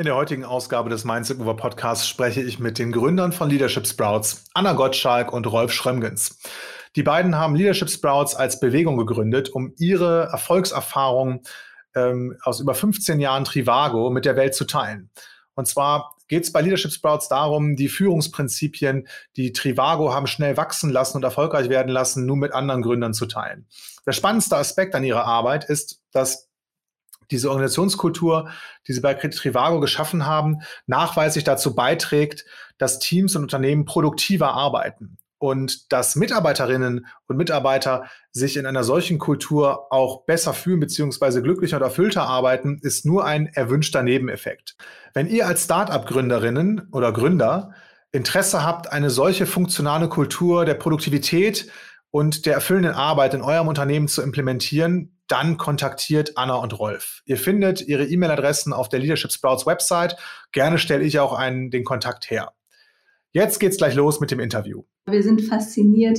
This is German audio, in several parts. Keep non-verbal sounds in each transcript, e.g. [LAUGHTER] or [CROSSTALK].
In der heutigen Ausgabe des Mindset Mover Podcasts spreche ich mit den Gründern von Leadership Sprouts, Anna Gottschalk und Rolf Schrömgens. Die beiden haben Leadership Sprouts als Bewegung gegründet, um ihre Erfolgserfahrungen ähm, aus über 15 Jahren Trivago mit der Welt zu teilen. Und zwar geht es bei Leadership Sprouts darum, die Führungsprinzipien, die Trivago haben schnell wachsen lassen und erfolgreich werden lassen, nur mit anderen Gründern zu teilen. Der spannendste Aspekt an ihrer Arbeit ist, dass diese Organisationskultur, die sie bei Trivago geschaffen haben, nachweislich dazu beiträgt, dass Teams und Unternehmen produktiver arbeiten und dass Mitarbeiterinnen und Mitarbeiter sich in einer solchen Kultur auch besser fühlen beziehungsweise glücklicher und erfüllter arbeiten, ist nur ein erwünschter Nebeneffekt. Wenn ihr als Start-up-Gründerinnen oder Gründer Interesse habt, eine solche funktionale Kultur der Produktivität und der erfüllenden Arbeit in eurem Unternehmen zu implementieren, dann kontaktiert Anna und Rolf. Ihr findet ihre E-Mail-Adressen auf der Leadership Sprouts Website. Gerne stelle ich auch einen, den Kontakt her. Jetzt geht's gleich los mit dem Interview. Wir sind fasziniert,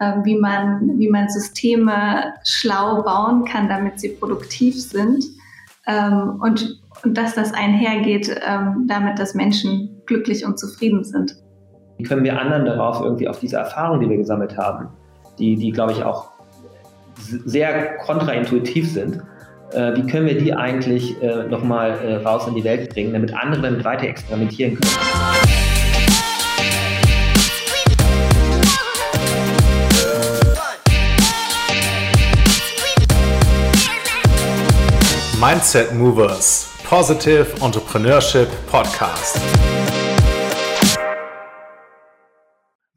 ähm, wie man, wie man Systeme schlau bauen kann, damit sie produktiv sind. Ähm, und, und dass das einhergeht, ähm, damit, dass Menschen glücklich und zufrieden sind. Wie können wir anderen darauf irgendwie auf diese Erfahrung, die wir gesammelt haben, die, die glaube ich auch sehr kontraintuitiv sind, äh, wie können wir die eigentlich äh, nochmal äh, raus in die Welt bringen, damit andere damit weiter experimentieren können. Mindset Movers Positive Entrepreneurship Podcast.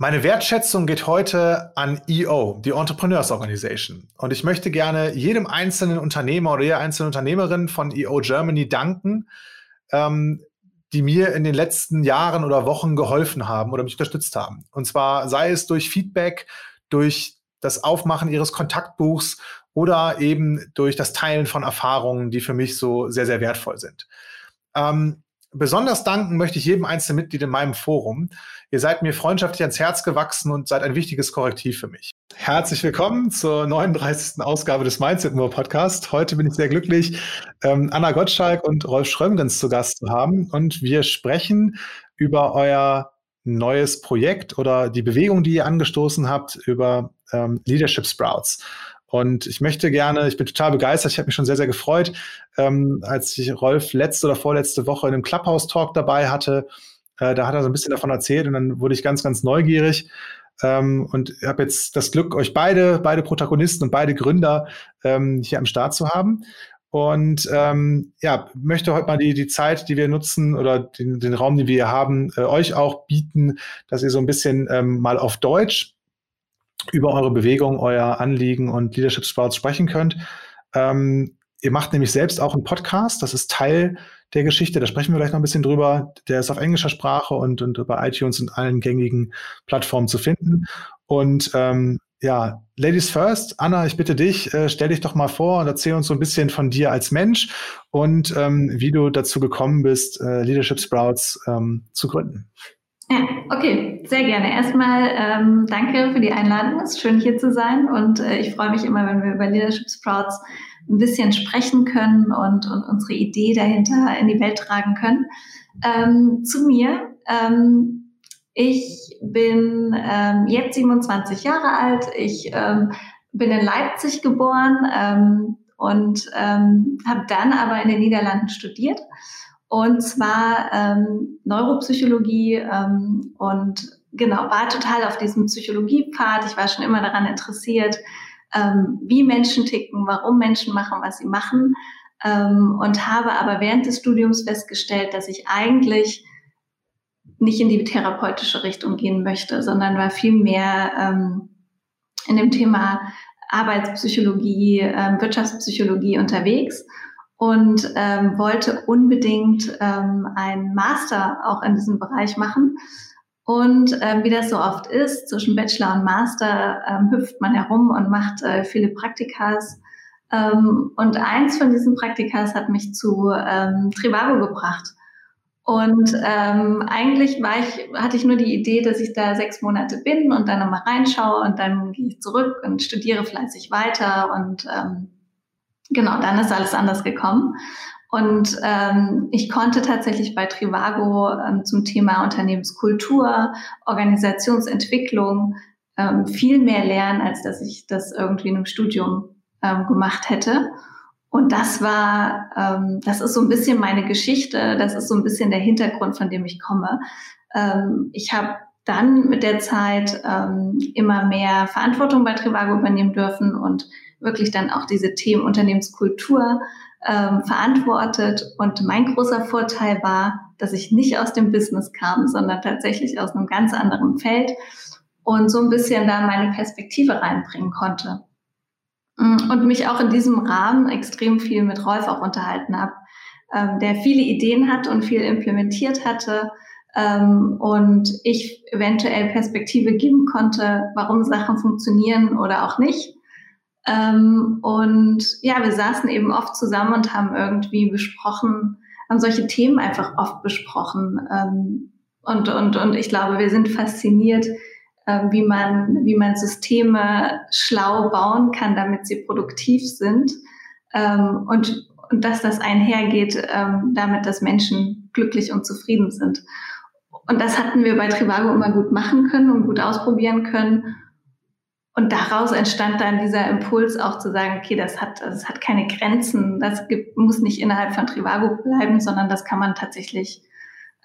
Meine Wertschätzung geht heute an EO, die Entrepreneurs Organization. Und ich möchte gerne jedem einzelnen Unternehmer oder jeder einzelnen Unternehmerin von EO Germany danken, ähm, die mir in den letzten Jahren oder Wochen geholfen haben oder mich unterstützt haben. Und zwar sei es durch Feedback, durch das Aufmachen ihres Kontaktbuchs oder eben durch das Teilen von Erfahrungen, die für mich so sehr, sehr wertvoll sind. Ähm, besonders danken möchte ich jedem einzelnen Mitglied in meinem Forum. Ihr seid mir freundschaftlich ans Herz gewachsen und seid ein wichtiges Korrektiv für mich. Herzlich willkommen zur 39. Ausgabe des Mindset More Podcast. Heute bin ich sehr glücklich, ähm, Anna Gottschalk und Rolf Schrömgens zu Gast zu haben. Und wir sprechen über euer neues Projekt oder die Bewegung, die ihr angestoßen habt, über ähm, Leadership Sprouts. Und ich möchte gerne, ich bin total begeistert, ich habe mich schon sehr, sehr gefreut, ähm, als ich Rolf letzte oder vorletzte Woche in einem Clubhouse-Talk dabei hatte. Äh, da hat er so ein bisschen davon erzählt und dann wurde ich ganz, ganz neugierig. Ähm, und habe jetzt das Glück, euch beide, beide Protagonisten und beide Gründer ähm, hier am Start zu haben. Und ähm, ja, möchte heute mal die, die Zeit, die wir nutzen oder den, den Raum, den wir hier haben, äh, euch auch bieten, dass ihr so ein bisschen ähm, mal auf Deutsch über eure Bewegung, euer Anliegen und Leadership Sprouts sprechen könnt. Ähm, ihr macht nämlich selbst auch einen Podcast, das ist Teil der Geschichte, da sprechen wir gleich noch ein bisschen drüber. Der ist auf englischer Sprache und, und bei iTunes und allen gängigen Plattformen zu finden. Und ähm, ja, Ladies first, Anna, ich bitte dich, äh, stell dich doch mal vor und erzähl uns so ein bisschen von dir als Mensch und ähm, wie du dazu gekommen bist, äh, Leadership Sprouts ähm, zu gründen. Ja, okay, sehr gerne. Erstmal ähm, danke für die Einladung. Es ist schön hier zu sein und äh, ich freue mich immer, wenn wir über Leadership Sprouts ein bisschen sprechen können und, und unsere Idee dahinter in die Welt tragen können. Ähm, zu mir. Ähm, ich bin ähm, jetzt 27 Jahre alt. Ich ähm, bin in Leipzig geboren ähm, und habe dann aber in den Niederlanden studiert und zwar ähm, Neuropsychologie ähm, und genau, war total auf diesem Psychologiepfad. Ich war schon immer daran interessiert, ähm, wie Menschen ticken, warum Menschen machen, was sie machen. Ähm, und habe aber während des Studiums festgestellt, dass ich eigentlich nicht in die therapeutische Richtung gehen möchte, sondern war viel mehr ähm, in dem Thema Arbeitspsychologie, ähm, Wirtschaftspsychologie unterwegs und ähm, wollte unbedingt ähm, einen Master auch in diesem Bereich machen. Und ähm, wie das so oft ist, zwischen Bachelor und Master ähm, hüpft man herum und macht äh, viele Praktikas. Ähm, und eins von diesen Praktikas hat mich zu ähm, Trivago gebracht. Und ähm, eigentlich war ich, hatte ich nur die Idee, dass ich da sechs Monate bin und dann nochmal reinschaue und dann gehe ich zurück und studiere fleißig weiter und ähm, Genau, dann ist alles anders gekommen. Und ähm, ich konnte tatsächlich bei Trivago ähm, zum Thema Unternehmenskultur, Organisationsentwicklung ähm, viel mehr lernen, als dass ich das irgendwie in einem Studium ähm, gemacht hätte. Und das war, ähm, das ist so ein bisschen meine Geschichte, das ist so ein bisschen der Hintergrund, von dem ich komme. Ähm, ich habe dann mit der Zeit ähm, immer mehr Verantwortung bei Trivago übernehmen dürfen und wirklich dann auch diese Themen Unternehmenskultur ähm, verantwortet. Und mein großer Vorteil war, dass ich nicht aus dem Business kam, sondern tatsächlich aus einem ganz anderen Feld und so ein bisschen da meine Perspektive reinbringen konnte. Mm, und mich auch in diesem Rahmen extrem viel mit Rolf auch unterhalten habe, ähm, der viele Ideen hat und viel implementiert hatte ähm, und ich eventuell Perspektive geben konnte, warum Sachen funktionieren oder auch nicht. Ähm, und ja, wir saßen eben oft zusammen und haben irgendwie besprochen, haben solche Themen einfach oft besprochen. Ähm, und, und, und ich glaube, wir sind fasziniert, äh, wie, man, wie man Systeme schlau bauen kann, damit sie produktiv sind. Ähm, und, und dass das einhergeht, ähm, damit, dass Menschen glücklich und zufrieden sind. Und das hatten wir bei Trivago immer gut machen können und gut ausprobieren können. Und daraus entstand dann dieser Impuls auch zu sagen, okay, das hat, das hat keine Grenzen, das gibt, muss nicht innerhalb von Trivago bleiben, sondern das kann man tatsächlich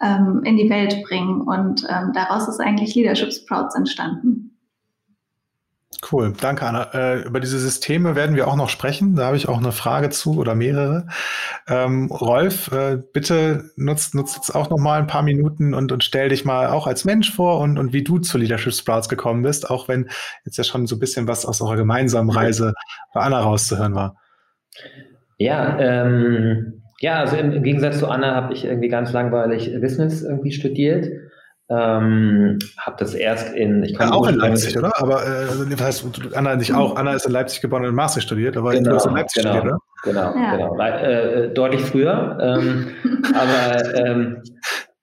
ähm, in die Welt bringen. Und ähm, daraus ist eigentlich Leadership Sprouts entstanden. Cool, danke Anna. Äh, über diese Systeme werden wir auch noch sprechen. Da habe ich auch eine Frage zu oder mehrere. Ähm, Rolf, äh, bitte nutzt, nutzt jetzt auch noch mal ein paar Minuten und, und stell dich mal auch als Mensch vor und, und wie du zu Leadership Sprouts gekommen bist, auch wenn jetzt ja schon so ein bisschen was aus eurer gemeinsamen Reise bei Anna rauszuhören war. Ja, ähm, ja, also im, im Gegensatz zu Anna habe ich irgendwie ganz langweilig Business irgendwie studiert ähm, habe das erst in, ich ja, auch in Leipzig, oder? Aber äh, das heißt, Anna nicht auch. Anna ist in Leipzig geboren und in Maastricht studiert, aber genau, du hast in Leipzig genau, studiert, oder? Genau, ja. genau. Äh, deutlich früher. Ähm, [LAUGHS] aber ähm,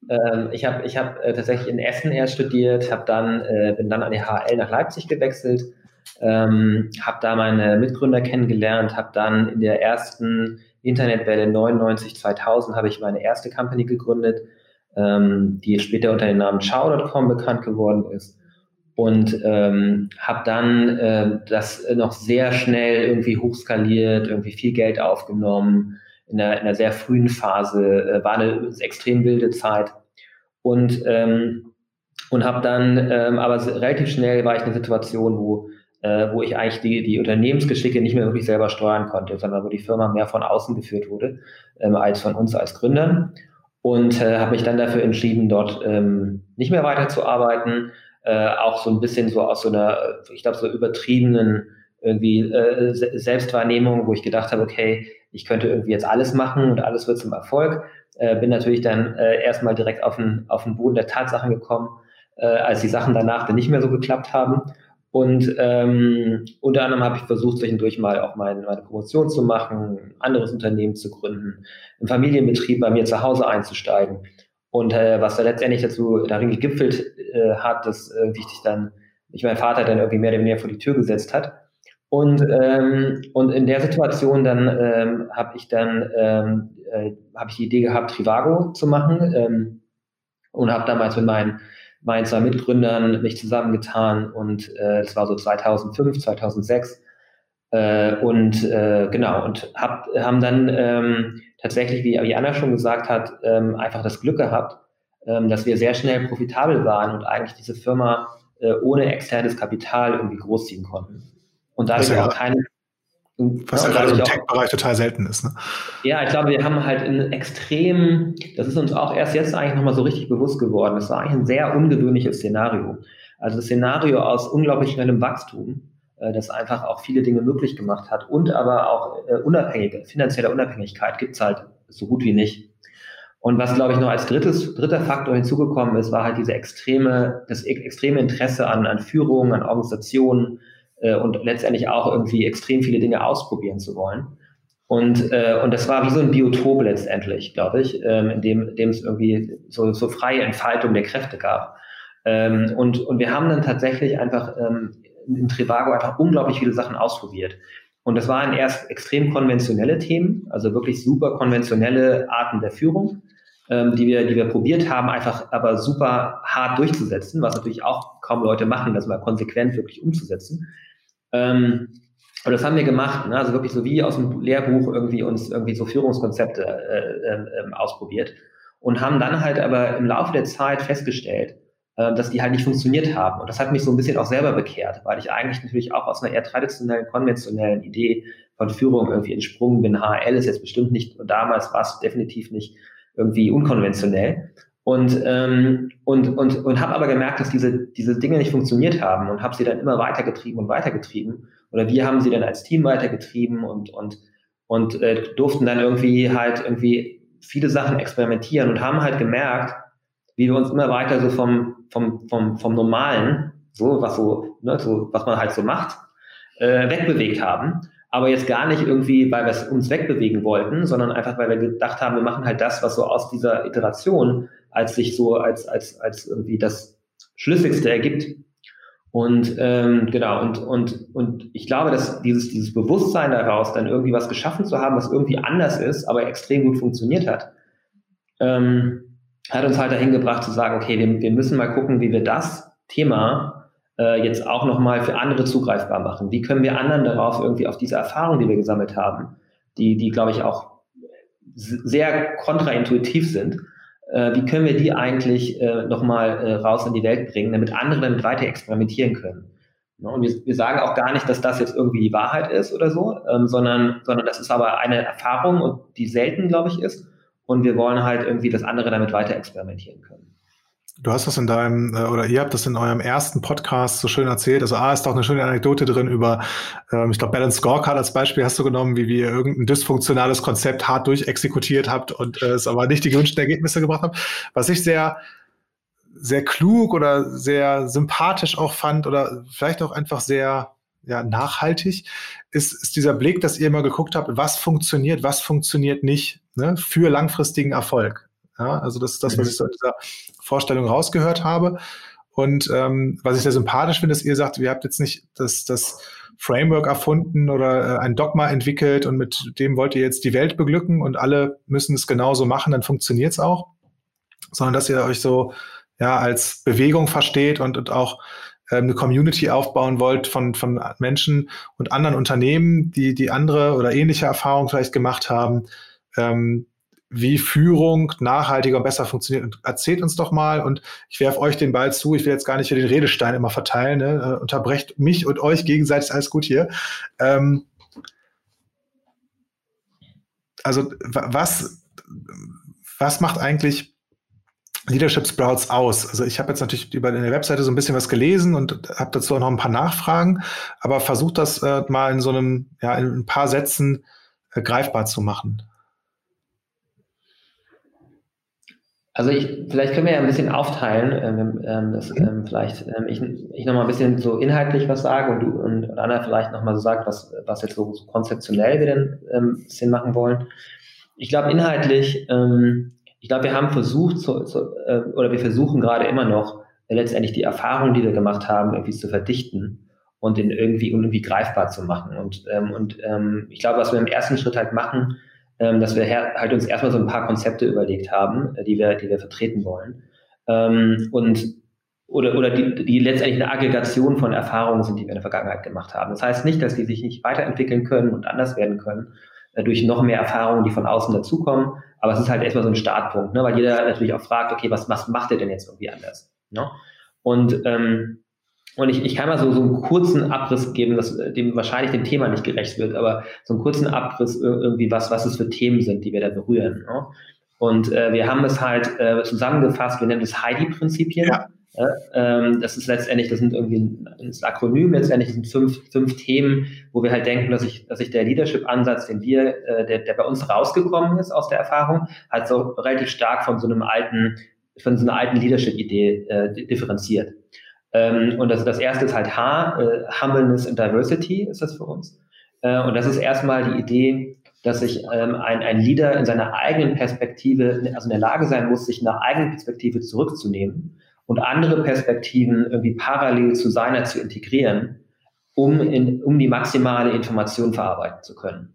äh, ich habe ich hab, äh, tatsächlich in Essen erst studiert, habe dann äh, bin dann an die HL nach Leipzig gewechselt, ähm, habe da meine Mitgründer kennengelernt, habe dann in der ersten Internetwelle 99 2000 habe ich meine erste Company gegründet ähm, die später unter dem Namen Chow.com bekannt geworden ist. Und ähm, habe dann äh, das noch sehr schnell irgendwie hochskaliert, irgendwie viel Geld aufgenommen. In einer, in einer sehr frühen Phase äh, war eine extrem wilde Zeit. Und, ähm, und habe dann, ähm, aber relativ schnell war ich in einer Situation, wo äh, wo ich eigentlich die, die Unternehmensgeschicke nicht mehr wirklich selber steuern konnte, sondern wo die Firma mehr von außen geführt wurde ähm, als von uns als Gründern und äh, habe mich dann dafür entschieden, dort ähm, nicht mehr weiterzuarbeiten. Äh, auch so ein bisschen so aus so einer, ich glaube, so übertriebenen irgendwie äh, Selbstwahrnehmung, wo ich gedacht habe, okay, ich könnte irgendwie jetzt alles machen und alles wird zum Erfolg. Äh, bin natürlich dann äh, erstmal direkt auf den, auf den Boden der Tatsachen gekommen, äh, als die Sachen danach dann nicht mehr so geklappt haben und ähm, unter anderem habe ich versucht, zwischendurch mal auch meine, meine Promotion zu machen, ein anderes Unternehmen zu gründen, einen Familienbetrieb bei mir zu Hause einzusteigen. Und äh, was da letztendlich dazu darin gegipfelt äh, hat, dass äh, ich dann, mich mein Vater dann irgendwie mehr oder weniger vor die Tür gesetzt hat. Und, ähm, und in der Situation dann ähm, habe ich dann ähm, äh, habe ich die Idee gehabt, Trivago zu machen ähm, und habe damals mit meinen meinen zwei Mitgründern mich zusammengetan und äh, es war so 2005, 2006 äh, und äh, genau und hab, haben dann ähm, tatsächlich, wie, wie Anna schon gesagt hat, ähm, einfach das Glück gehabt, ähm, dass wir sehr schnell profitabel waren und eigentlich diese Firma äh, ohne externes Kapital irgendwie großziehen konnten. Und dadurch auch keine was ja gerade im Tech-Bereich total selten ist. Ne? Ja, ich glaube, wir haben halt ein extrem, das ist uns auch erst jetzt eigentlich nochmal so richtig bewusst geworden. Das war eigentlich ein sehr ungewöhnliches Szenario. Also das Szenario aus unglaublich schnellem Wachstum, äh, das einfach auch viele Dinge möglich gemacht hat und aber auch äh, unabhängige, finanzielle Unabhängigkeit gibt es halt so gut wie nicht. Und was, glaube ich, noch als drittes, dritter Faktor hinzugekommen ist, war halt diese extreme, das extreme Interesse an, an Führung, an Organisationen, äh, und letztendlich auch irgendwie extrem viele Dinge ausprobieren zu wollen. Und, äh, und das war wie so ein Biotop letztendlich, glaube ich, ähm, in, dem, dem es irgendwie so, so freie Entfaltung der Kräfte gab. Ähm, und, und wir haben dann tatsächlich einfach ähm, in Trivago einfach unglaublich viele Sachen ausprobiert. Und das waren erst extrem konventionelle Themen, also wirklich super konventionelle Arten der Führung, ähm, die, wir, die wir probiert haben, einfach aber super hart durchzusetzen, was natürlich auch kaum Leute machen, das mal konsequent wirklich umzusetzen. Ähm, und das haben wir gemacht, ne? also wirklich so wie aus dem Lehrbuch irgendwie uns irgendwie so Führungskonzepte äh, äh, ausprobiert und haben dann halt aber im Laufe der Zeit festgestellt, äh, dass die halt nicht funktioniert haben. Und das hat mich so ein bisschen auch selber bekehrt, weil ich eigentlich natürlich auch aus einer eher traditionellen, konventionellen Idee von Führung irgendwie entsprungen bin. HL ist jetzt bestimmt nicht, damals war es definitiv nicht irgendwie unkonventionell. Und, ähm, und, und, und habe aber gemerkt, dass diese, diese Dinge nicht funktioniert haben und habe sie dann immer weitergetrieben und weitergetrieben. Oder wir haben sie dann als Team weitergetrieben und, und, und äh, durften dann irgendwie halt irgendwie viele Sachen experimentieren und haben halt gemerkt, wie wir uns immer weiter so vom, vom, vom, vom Normalen, so was so, ne, so, was man halt so macht, äh, wegbewegt haben. Aber jetzt gar nicht irgendwie, weil wir uns wegbewegen wollten, sondern einfach, weil wir gedacht haben, wir machen halt das, was so aus dieser Iteration als sich so als, als, als irgendwie das Schlüssigste ergibt. Und ähm, genau, und, und, und ich glaube, dass dieses, dieses Bewusstsein daraus, dann irgendwie was geschaffen zu haben, was irgendwie anders ist, aber extrem gut funktioniert hat, ähm, hat uns halt dahin gebracht zu sagen, okay, wir, wir müssen mal gucken, wie wir das Thema äh, jetzt auch nochmal für andere zugreifbar machen. Wie können wir anderen darauf irgendwie auf diese Erfahrung, die wir gesammelt haben, die, die glaube ich auch sehr kontraintuitiv sind, äh, wie können wir die eigentlich äh, nochmal äh, raus in die Welt bringen, damit andere damit weiter experimentieren können. Ne, und wir, wir sagen auch gar nicht, dass das jetzt irgendwie die Wahrheit ist oder so, ähm, sondern, sondern das ist aber eine Erfahrung die selten, glaube ich, ist und wir wollen halt irgendwie, dass andere damit weiter experimentieren können. Du hast das in deinem, äh, oder ihr habt das in eurem ersten Podcast so schön erzählt. Also A ist doch eine schöne Anekdote drin über, ähm, ich glaube, Balance Scorecard als Beispiel hast du genommen, wie wir irgendein dysfunktionales Konzept hart durchexekutiert habt und äh, es aber nicht die gewünschten Ergebnisse gebracht habt. Was ich sehr, sehr klug oder sehr sympathisch auch fand oder vielleicht auch einfach sehr ja, nachhaltig, ist, ist dieser Blick, dass ihr immer geguckt habt, was funktioniert, was funktioniert nicht ne, für langfristigen Erfolg. Ja, also das ist das, was mhm. ich so in dieser Vorstellung rausgehört habe. Und ähm, was ich sehr sympathisch finde, ist, ihr sagt, ihr habt jetzt nicht das, das Framework erfunden oder äh, ein Dogma entwickelt und mit dem wollt ihr jetzt die Welt beglücken und alle müssen es genauso machen, dann funktioniert es auch, sondern dass ihr euch so ja als Bewegung versteht und, und auch ähm, eine Community aufbauen wollt von, von Menschen und anderen Unternehmen, die, die andere oder ähnliche Erfahrungen vielleicht gemacht haben, ähm, wie Führung nachhaltiger und besser funktioniert. Und erzählt uns doch mal, und ich werfe euch den Ball zu, ich will jetzt gar nicht hier den Redestein immer verteilen, ne? Äh, unterbrecht mich und euch gegenseitig, alles gut hier. Ähm, also was, was macht eigentlich Leadership Sprouts aus? Also ich habe jetzt natürlich über eine Webseite so ein bisschen was gelesen und habe dazu auch noch ein paar Nachfragen, aber versucht das äh, mal in so einem, ja, in ein paar Sätzen äh, greifbar zu machen. Also ich, vielleicht können wir ja ein bisschen aufteilen, ähm, ähm, dass, mhm. ähm, vielleicht ähm, ich, ich noch mal ein bisschen so inhaltlich was sage und du und, und Anna vielleicht noch mal so sagt, was, was jetzt so, so konzeptionell wir denn ähm, ein bisschen machen wollen. Ich glaube inhaltlich, ähm, ich glaube, wir haben versucht, zu, zu, äh, oder wir versuchen gerade immer noch, äh, letztendlich die Erfahrungen, die wir gemacht haben, irgendwie zu verdichten und den irgendwie, irgendwie greifbar zu machen. Und, ähm, und ähm, ich glaube, was wir im ersten Schritt halt machen, ähm, dass wir halt uns erstmal so ein paar Konzepte überlegt haben, äh, die wir, die wir vertreten wollen. Ähm, und oder, oder die, die letztendlich eine Aggregation von Erfahrungen sind, die wir in der Vergangenheit gemacht haben. Das heißt nicht, dass die sich nicht weiterentwickeln können und anders werden können, äh, durch noch mehr Erfahrungen, die von außen dazukommen, aber es ist halt erstmal so ein Startpunkt, ne? weil jeder natürlich auch fragt, okay, was, was macht ihr denn jetzt irgendwie anders? Ne? Und, ähm, und ich, ich kann mal so, so einen kurzen Abriss geben, das dem wahrscheinlich dem Thema nicht gerecht wird, aber so einen kurzen Abriss irgendwie, was, was es für Themen sind, die wir da berühren. Ne? Und äh, wir haben es halt äh, zusammengefasst, wir nennen das Heidi-Prinzipien. Ja. Ja, ähm, das ist letztendlich, das sind irgendwie ein, ein Akronym, letztendlich sind fünf, fünf Themen, wo wir halt denken, dass sich dass ich der Leadership-Ansatz, den wir, äh, der, der bei uns rausgekommen ist aus der Erfahrung, halt so relativ stark von so einem alten, von so einer alten Leadership-Idee äh, differenziert. Ähm, und das, das erste ist halt H, äh, Humbleness and Diversity ist das für uns. Äh, und das ist erstmal die Idee, dass sich ähm, ein, ein Leader in seiner eigenen Perspektive, also in der Lage sein muss, sich in einer eigenen Perspektive zurückzunehmen und andere Perspektiven irgendwie parallel zu seiner zu integrieren, um, in, um die maximale Information verarbeiten zu können.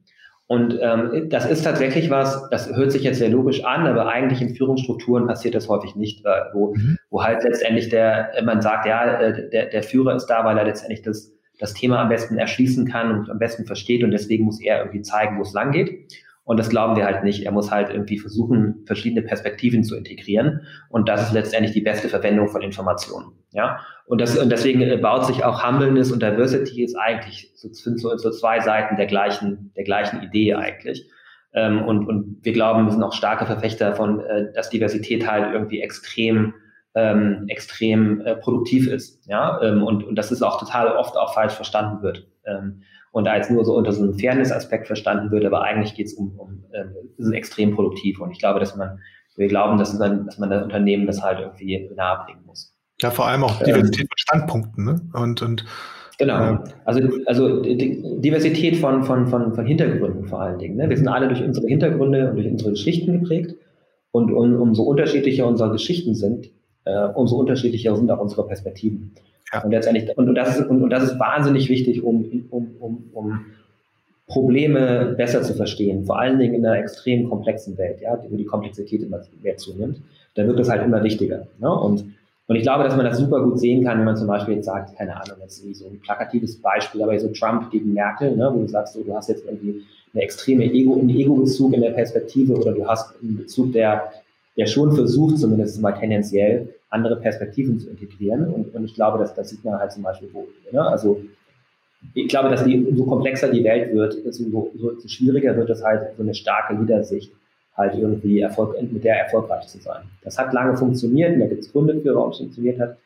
Und ähm, das ist tatsächlich was, das hört sich jetzt sehr logisch an, aber eigentlich in Führungsstrukturen passiert das häufig nicht, wo, mhm. wo halt letztendlich der, man sagt, ja, äh, der, der Führer ist da, weil er letztendlich das, das Thema am besten erschließen kann und am besten versteht und deswegen muss er irgendwie zeigen, wo es lang geht. Und das glauben wir halt nicht. Er muss halt irgendwie versuchen, verschiedene Perspektiven zu integrieren. Und das ist letztendlich die beste Verwendung von Informationen. Ja. Und, das, und deswegen äh, baut sich auch Humbleness und Diversity ist eigentlich so, so, so zwei Seiten der gleichen, der gleichen Idee eigentlich. Ähm, und, und wir glauben, wir sind auch starke Verfechter von, äh, dass Diversität halt irgendwie extrem ähm, extrem äh, produktiv ist. Ja? Ähm, und, und das ist auch total oft auch falsch verstanden wird. Ähm, und als nur so unter so einem Fairness-Aspekt verstanden wird, aber eigentlich geht es um, um äh, ist extrem produktiv. Und ich glaube, dass man, wir glauben, dass man, dass man das Unternehmen das halt irgendwie nahebringen muss. Ja, vor allem auch Diversität ähm, von Standpunkten, ne? Und, und Genau. Äh, also, also Diversität von, von, von, von Hintergründen vor allen Dingen. Ne? Wir sind alle durch unsere Hintergründe und durch unsere Geschichten geprägt. Und um, umso unterschiedlicher unsere Geschichten sind, äh, umso unterschiedlicher sind auch unsere Perspektiven. Ja. Und letztendlich, und, das ist, und, und das ist wahnsinnig wichtig, um, um, um, um Probleme besser zu verstehen, vor allen Dingen in einer extrem komplexen Welt, ja, wo die Komplexität immer mehr zunimmt, da wird das halt immer wichtiger. Ne? Und, und ich glaube, dass man das super gut sehen kann, wenn man zum Beispiel jetzt sagt, keine Ahnung, jetzt so ein plakatives Beispiel, aber so Trump gegen Merkel, ne, wo du sagst, so, du hast jetzt irgendwie eine extreme Ego, einen Ego-Bezug in der Perspektive oder du hast einen Bezug, der, der schon versucht, zumindest mal tendenziell, andere Perspektiven zu integrieren. Und, und ich glaube, dass das sieht man halt zum Beispiel wo. Ne? Also ich glaube, dass die, umso komplexer die Welt wird, umso, so, schwieriger wird es halt, so eine starke Leadersicht halt irgendwie Erfolg, mit der erfolgreich zu sein. Das hat lange funktioniert und da gibt es Gründe für, warum es funktioniert hat.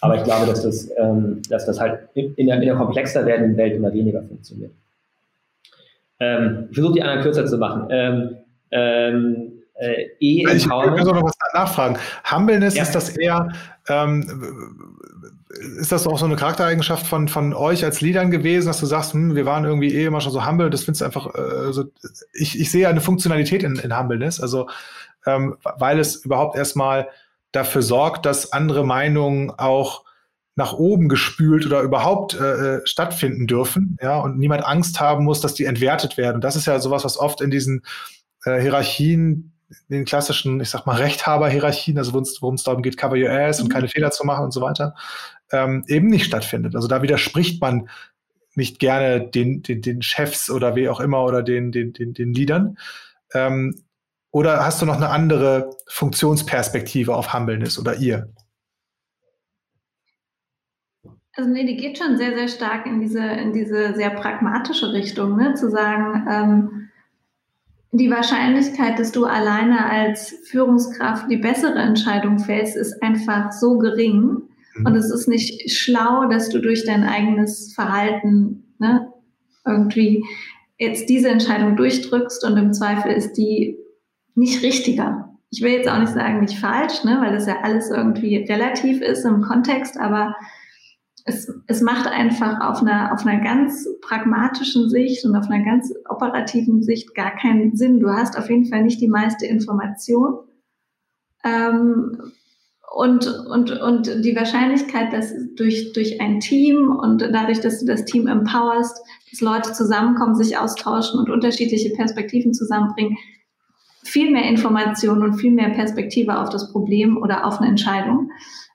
Aber ich glaube, dass das, ähm, dass das halt in der, in der komplexer werdenden Welt immer weniger funktioniert. Ähm, ich versuche die anderen kürzer zu machen. Ähm, ähm, äh, e Ich will noch was nachfragen. Humbleness, ja. ist das eher, ähm, ist das auch so eine Charaktereigenschaft von, von euch als Leadern gewesen, dass du sagst, hm, wir waren irgendwie eh immer schon so humble, das findest du einfach, äh, so, ich, ich sehe eine Funktionalität in, in Humbleness, also ähm, weil es überhaupt erstmal dafür sorgt, dass andere Meinungen auch nach oben gespült oder überhaupt äh, äh stattfinden dürfen, ja, und niemand Angst haben muss, dass die entwertet werden. Und das ist ja sowas, was oft in diesen äh, Hierarchien den klassischen, ich sag mal, Rechthaber-Hierarchien, also worum es darum geht, cover your ass und mhm. keine Fehler zu machen und so weiter, ähm, eben nicht stattfindet. Also da widerspricht man nicht gerne den, den, den Chefs oder wie auch immer oder den, den, den, den Leadern. Ähm, oder hast du noch eine andere Funktionsperspektive auf Humbleness oder ihr? Also nee, die geht schon sehr, sehr stark in diese, in diese sehr pragmatische Richtung, ne? zu sagen, ähm, die Wahrscheinlichkeit, dass du alleine als Führungskraft die bessere Entscheidung fällst, ist einfach so gering. Mhm. Und es ist nicht schlau, dass du durch dein eigenes Verhalten ne, irgendwie jetzt diese Entscheidung durchdrückst und im Zweifel ist die nicht richtiger. Ich will jetzt auch nicht sagen, nicht falsch, ne, weil das ja alles irgendwie relativ ist im Kontext, aber es, es macht einfach auf einer, auf einer ganz pragmatischen Sicht und auf einer ganz operativen Sicht gar keinen Sinn. Du hast auf jeden Fall nicht die meiste Information. Ähm, und, und, und die Wahrscheinlichkeit, dass durch, durch ein Team und dadurch, dass du das Team empowerst, dass Leute zusammenkommen, sich austauschen und unterschiedliche Perspektiven zusammenbringen, viel mehr Information und viel mehr Perspektive auf das Problem oder auf eine Entscheidung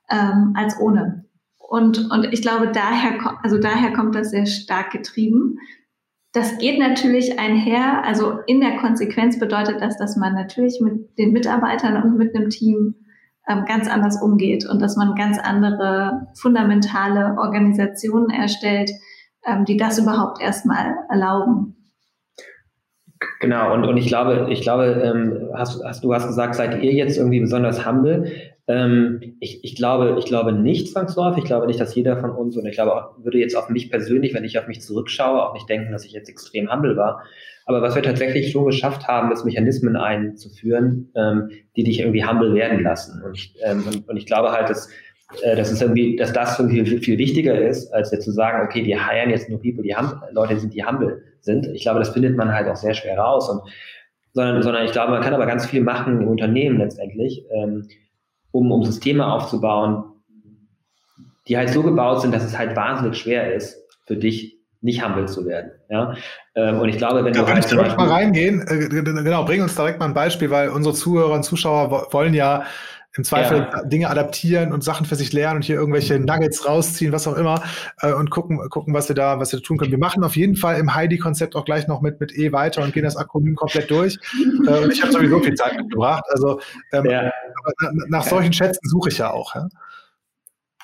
ähm, als ohne. Und, und ich glaube, daher, also daher kommt das sehr stark getrieben. Das geht natürlich einher, also in der Konsequenz bedeutet das, dass man natürlich mit den Mitarbeitern und mit einem Team ähm, ganz anders umgeht und dass man ganz andere fundamentale Organisationen erstellt, ähm, die das überhaupt erstmal erlauben. Genau, und, und ich glaube, ich glaube, ähm, hast, hast, du hast gesagt, seid ihr jetzt irgendwie besonders humble? Ähm, ich, ich, glaube, ich glaube nicht zwangsläufig. Ich glaube nicht, dass jeder von uns, und ich glaube auch, würde jetzt auf mich persönlich, wenn ich auf mich zurückschaue, auch nicht denken, dass ich jetzt extrem humble war. Aber was wir tatsächlich schon geschafft haben, ist Mechanismen einzuführen, ähm, die dich irgendwie humble werden lassen. Und ich, ähm, und, und ich glaube halt, dass, äh, dass es irgendwie, dass das irgendwie viel, viel wichtiger ist, als jetzt zu sagen, okay, wir heiren jetzt nur People, die hum Leute sind, die humble sind. Ich glaube, das findet man halt auch sehr schwer raus. Und sondern, sondern ich glaube, man kann aber ganz viel machen im Unternehmen letztendlich. Ähm, um, um Systeme aufzubauen, die halt so gebaut sind, dass es halt wahnsinnig schwer ist, für dich nicht humble zu werden. Ja? Ähm, und ich glaube, wenn da du kann ich direkt mal reingehen. Äh, genau, bring uns direkt mal ein Beispiel, weil unsere Zuhörer und Zuschauer wollen ja im Zweifel ja. Dinge adaptieren und Sachen für sich lernen und hier irgendwelche Nuggets rausziehen, was auch immer, äh, und gucken, gucken, was wir da, was wir tun können. Wir machen auf jeden Fall im Heidi-Konzept auch gleich noch mit, mit E weiter und gehen das Akronym komplett durch. [LAUGHS] äh, und ich habe sowieso viel Zeit mitgebracht. Also ähm, ja. nach solchen Schätzen suche ich ja auch. Ja?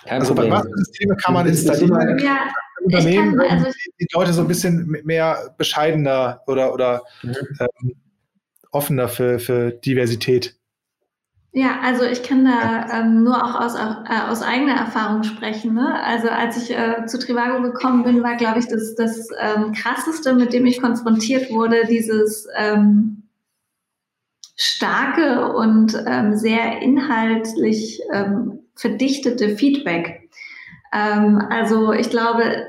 Kein also Problem. was für Systeme kann man installieren? Ja, Unternehmen, kann, also die, die Leute so ein bisschen mehr bescheidener oder, oder mhm. ähm, offener für, für Diversität. Ja, also ich kann da ähm, nur auch aus, äh, aus eigener Erfahrung sprechen. Ne? Also als ich äh, zu Trivago gekommen bin, war, glaube ich, das, das ähm, Krasseste, mit dem ich konfrontiert wurde, dieses ähm, starke und ähm, sehr inhaltlich ähm, verdichtete Feedback. Ähm, also ich glaube,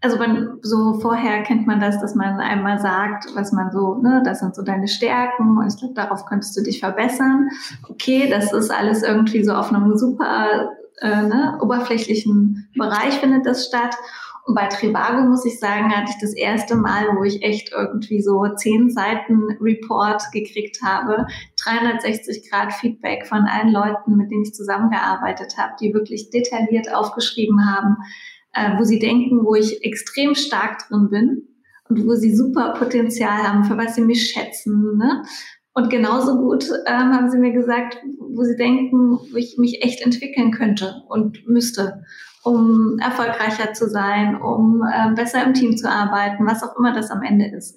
also man, so vorher kennt man das, dass man einmal sagt, was man so, ne, das sind so deine Stärken und ich glaube, darauf könntest du dich verbessern. Okay, das ist alles irgendwie so auf einem super äh, ne, oberflächlichen Bereich findet das statt. Und bei Trivago muss ich sagen, hatte ich das erste Mal, wo ich echt irgendwie so zehn Seiten Report gekriegt habe, 360 Grad Feedback von allen Leuten, mit denen ich zusammengearbeitet habe, die wirklich detailliert aufgeschrieben haben, äh, wo sie denken, wo ich extrem stark drin bin und wo sie super Potenzial haben, für was sie mich schätzen. Ne? Und genauso gut ähm, haben sie mir gesagt, wo sie denken, wo ich mich echt entwickeln könnte und müsste, um erfolgreicher zu sein, um äh, besser im Team zu arbeiten, was auch immer das am Ende ist.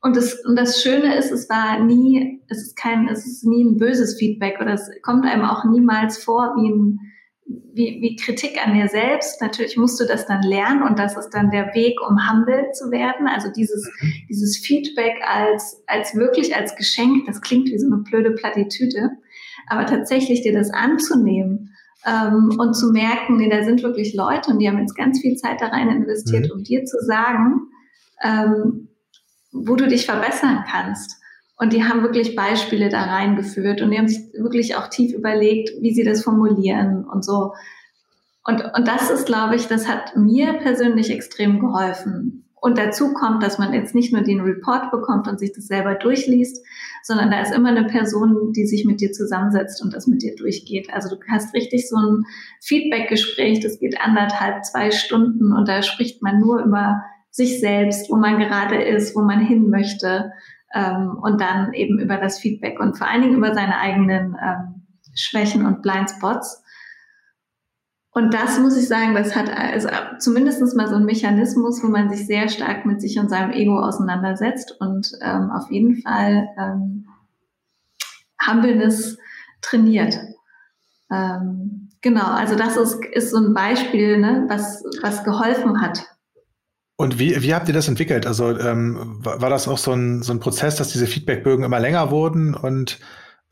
Und das, und das Schöne ist, es war nie, es ist kein, es ist nie ein böses Feedback oder es kommt einem auch niemals vor wie ein, wie, wie Kritik an dir selbst. Natürlich musst du das dann lernen und das ist dann der Weg, um humble zu werden. Also dieses, dieses Feedback als, als wirklich als Geschenk, das klingt wie so eine blöde Plattitüde, aber tatsächlich dir das anzunehmen ähm, und zu merken, nee, da sind wirklich Leute und die haben jetzt ganz viel Zeit da rein investiert, mhm. um dir zu sagen, ähm, wo du dich verbessern kannst. Und die haben wirklich Beispiele da reingeführt und die haben sich wirklich auch tief überlegt, wie sie das formulieren und so. Und, und das ist, glaube ich, das hat mir persönlich extrem geholfen. Und dazu kommt, dass man jetzt nicht nur den Report bekommt und sich das selber durchliest, sondern da ist immer eine Person, die sich mit dir zusammensetzt und das mit dir durchgeht. Also du hast richtig so ein Feedback-Gespräch, das geht anderthalb, zwei Stunden und da spricht man nur über sich selbst, wo man gerade ist, wo man hin möchte ähm, und dann eben über das Feedback und vor allen Dingen über seine eigenen ähm, Schwächen und Blindspots. Und das muss ich sagen, das hat also zumindest mal so ein Mechanismus, wo man sich sehr stark mit sich und seinem Ego auseinandersetzt und ähm, auf jeden Fall ähm, Humbleness trainiert. Ähm, genau, also das ist, ist so ein Beispiel, ne, was, was geholfen hat, und wie, wie habt ihr das entwickelt? Also ähm, war das auch so ein, so ein Prozess, dass diese Feedbackbögen immer länger wurden? Und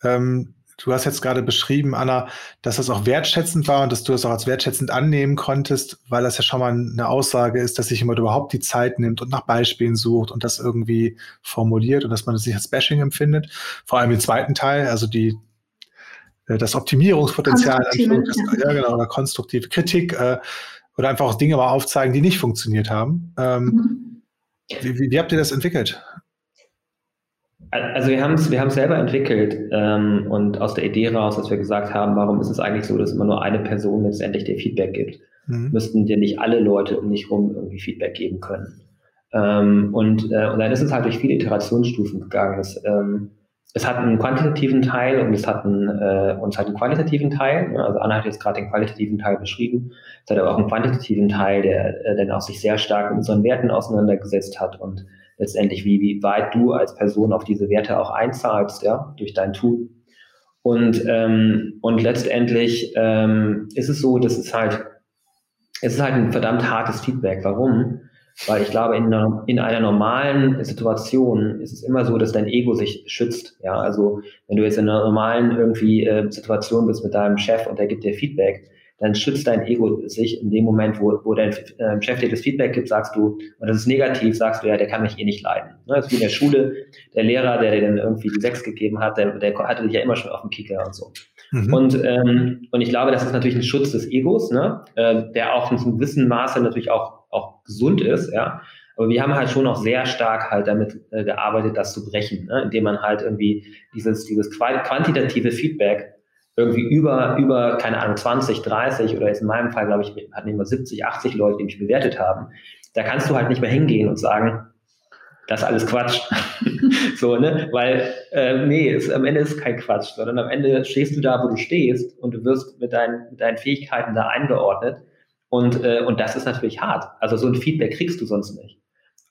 ähm, du hast jetzt gerade beschrieben, Anna, dass das auch wertschätzend war und dass du das auch als wertschätzend annehmen konntest, weil das ja schon mal eine Aussage ist, dass sich jemand überhaupt die Zeit nimmt und nach Beispielen sucht und das irgendwie formuliert und dass man das sich als Bashing empfindet. Vor allem im zweiten Teil, also die äh, das Optimierungspotenzial, ja. ja genau, oder konstruktive Kritik. Äh, oder einfach auch Dinge mal aufzeigen, die nicht funktioniert haben. Ähm, mhm. wie, wie, wie, habt ihr das entwickelt? Also wir haben es wir haben's selber entwickelt ähm, und aus der Idee raus, dass wir gesagt haben, warum ist es eigentlich so, dass immer nur eine Person letztendlich dir Feedback gibt? Mhm. Müssten dir nicht alle Leute um dich rum irgendwie Feedback geben können? Ähm, und, äh, und dann ist es halt durch viele Iterationsstufen gegangen. Das, ähm, es hat einen quantitativen Teil und es hat einen, äh, und es hat einen qualitativen Teil. Also Anna hat jetzt gerade den qualitativen Teil beschrieben. Es hat aber auch einen quantitativen Teil, der äh, dann auch sich sehr stark mit unseren Werten auseinandergesetzt hat und letztendlich, wie, wie weit du als Person auf diese Werte auch einzahlst, ja, durch dein Tun. Und, ähm, und letztendlich ähm, ist es so, dass es halt, es ist halt ein verdammt hartes Feedback. Warum? Weil ich glaube, in einer, in einer normalen Situation ist es immer so, dass dein Ego sich schützt. Ja, also wenn du jetzt in einer normalen irgendwie äh, Situation bist mit deinem Chef und der gibt dir Feedback, dann schützt dein Ego sich in dem Moment, wo, wo dein äh, Chef dir das Feedback gibt, sagst du, und das ist negativ, sagst du, ja, der kann mich eh nicht leiden. Ne? Das ist wie in der Schule, der Lehrer, der dir dann irgendwie die Sechs gegeben hat, der, der hatte dich ja immer schon auf dem Kicker und so. Mhm. Und, ähm, und ich glaube, das ist natürlich ein Schutz des Egos, ne? äh, der auch in einem gewissen Maße natürlich auch auch gesund ist, ja. Aber wir haben halt schon noch sehr stark halt damit äh, gearbeitet, das zu brechen, ne? indem man halt irgendwie dieses, dieses quantitative Feedback irgendwie über, über, keine Ahnung, 20, 30 oder jetzt in meinem Fall, glaube ich, hatten immer 70, 80 Leute, die mich bewertet haben. Da kannst du halt nicht mehr hingehen und sagen, das ist alles Quatsch. [LAUGHS] so, ne? Weil, äh, nee, es, am Ende ist kein Quatsch, sondern am Ende stehst du da, wo du stehst und du wirst mit deinen, mit deinen Fähigkeiten da eingeordnet. Und, äh, und das ist natürlich hart. Also so ein Feedback kriegst du sonst nicht.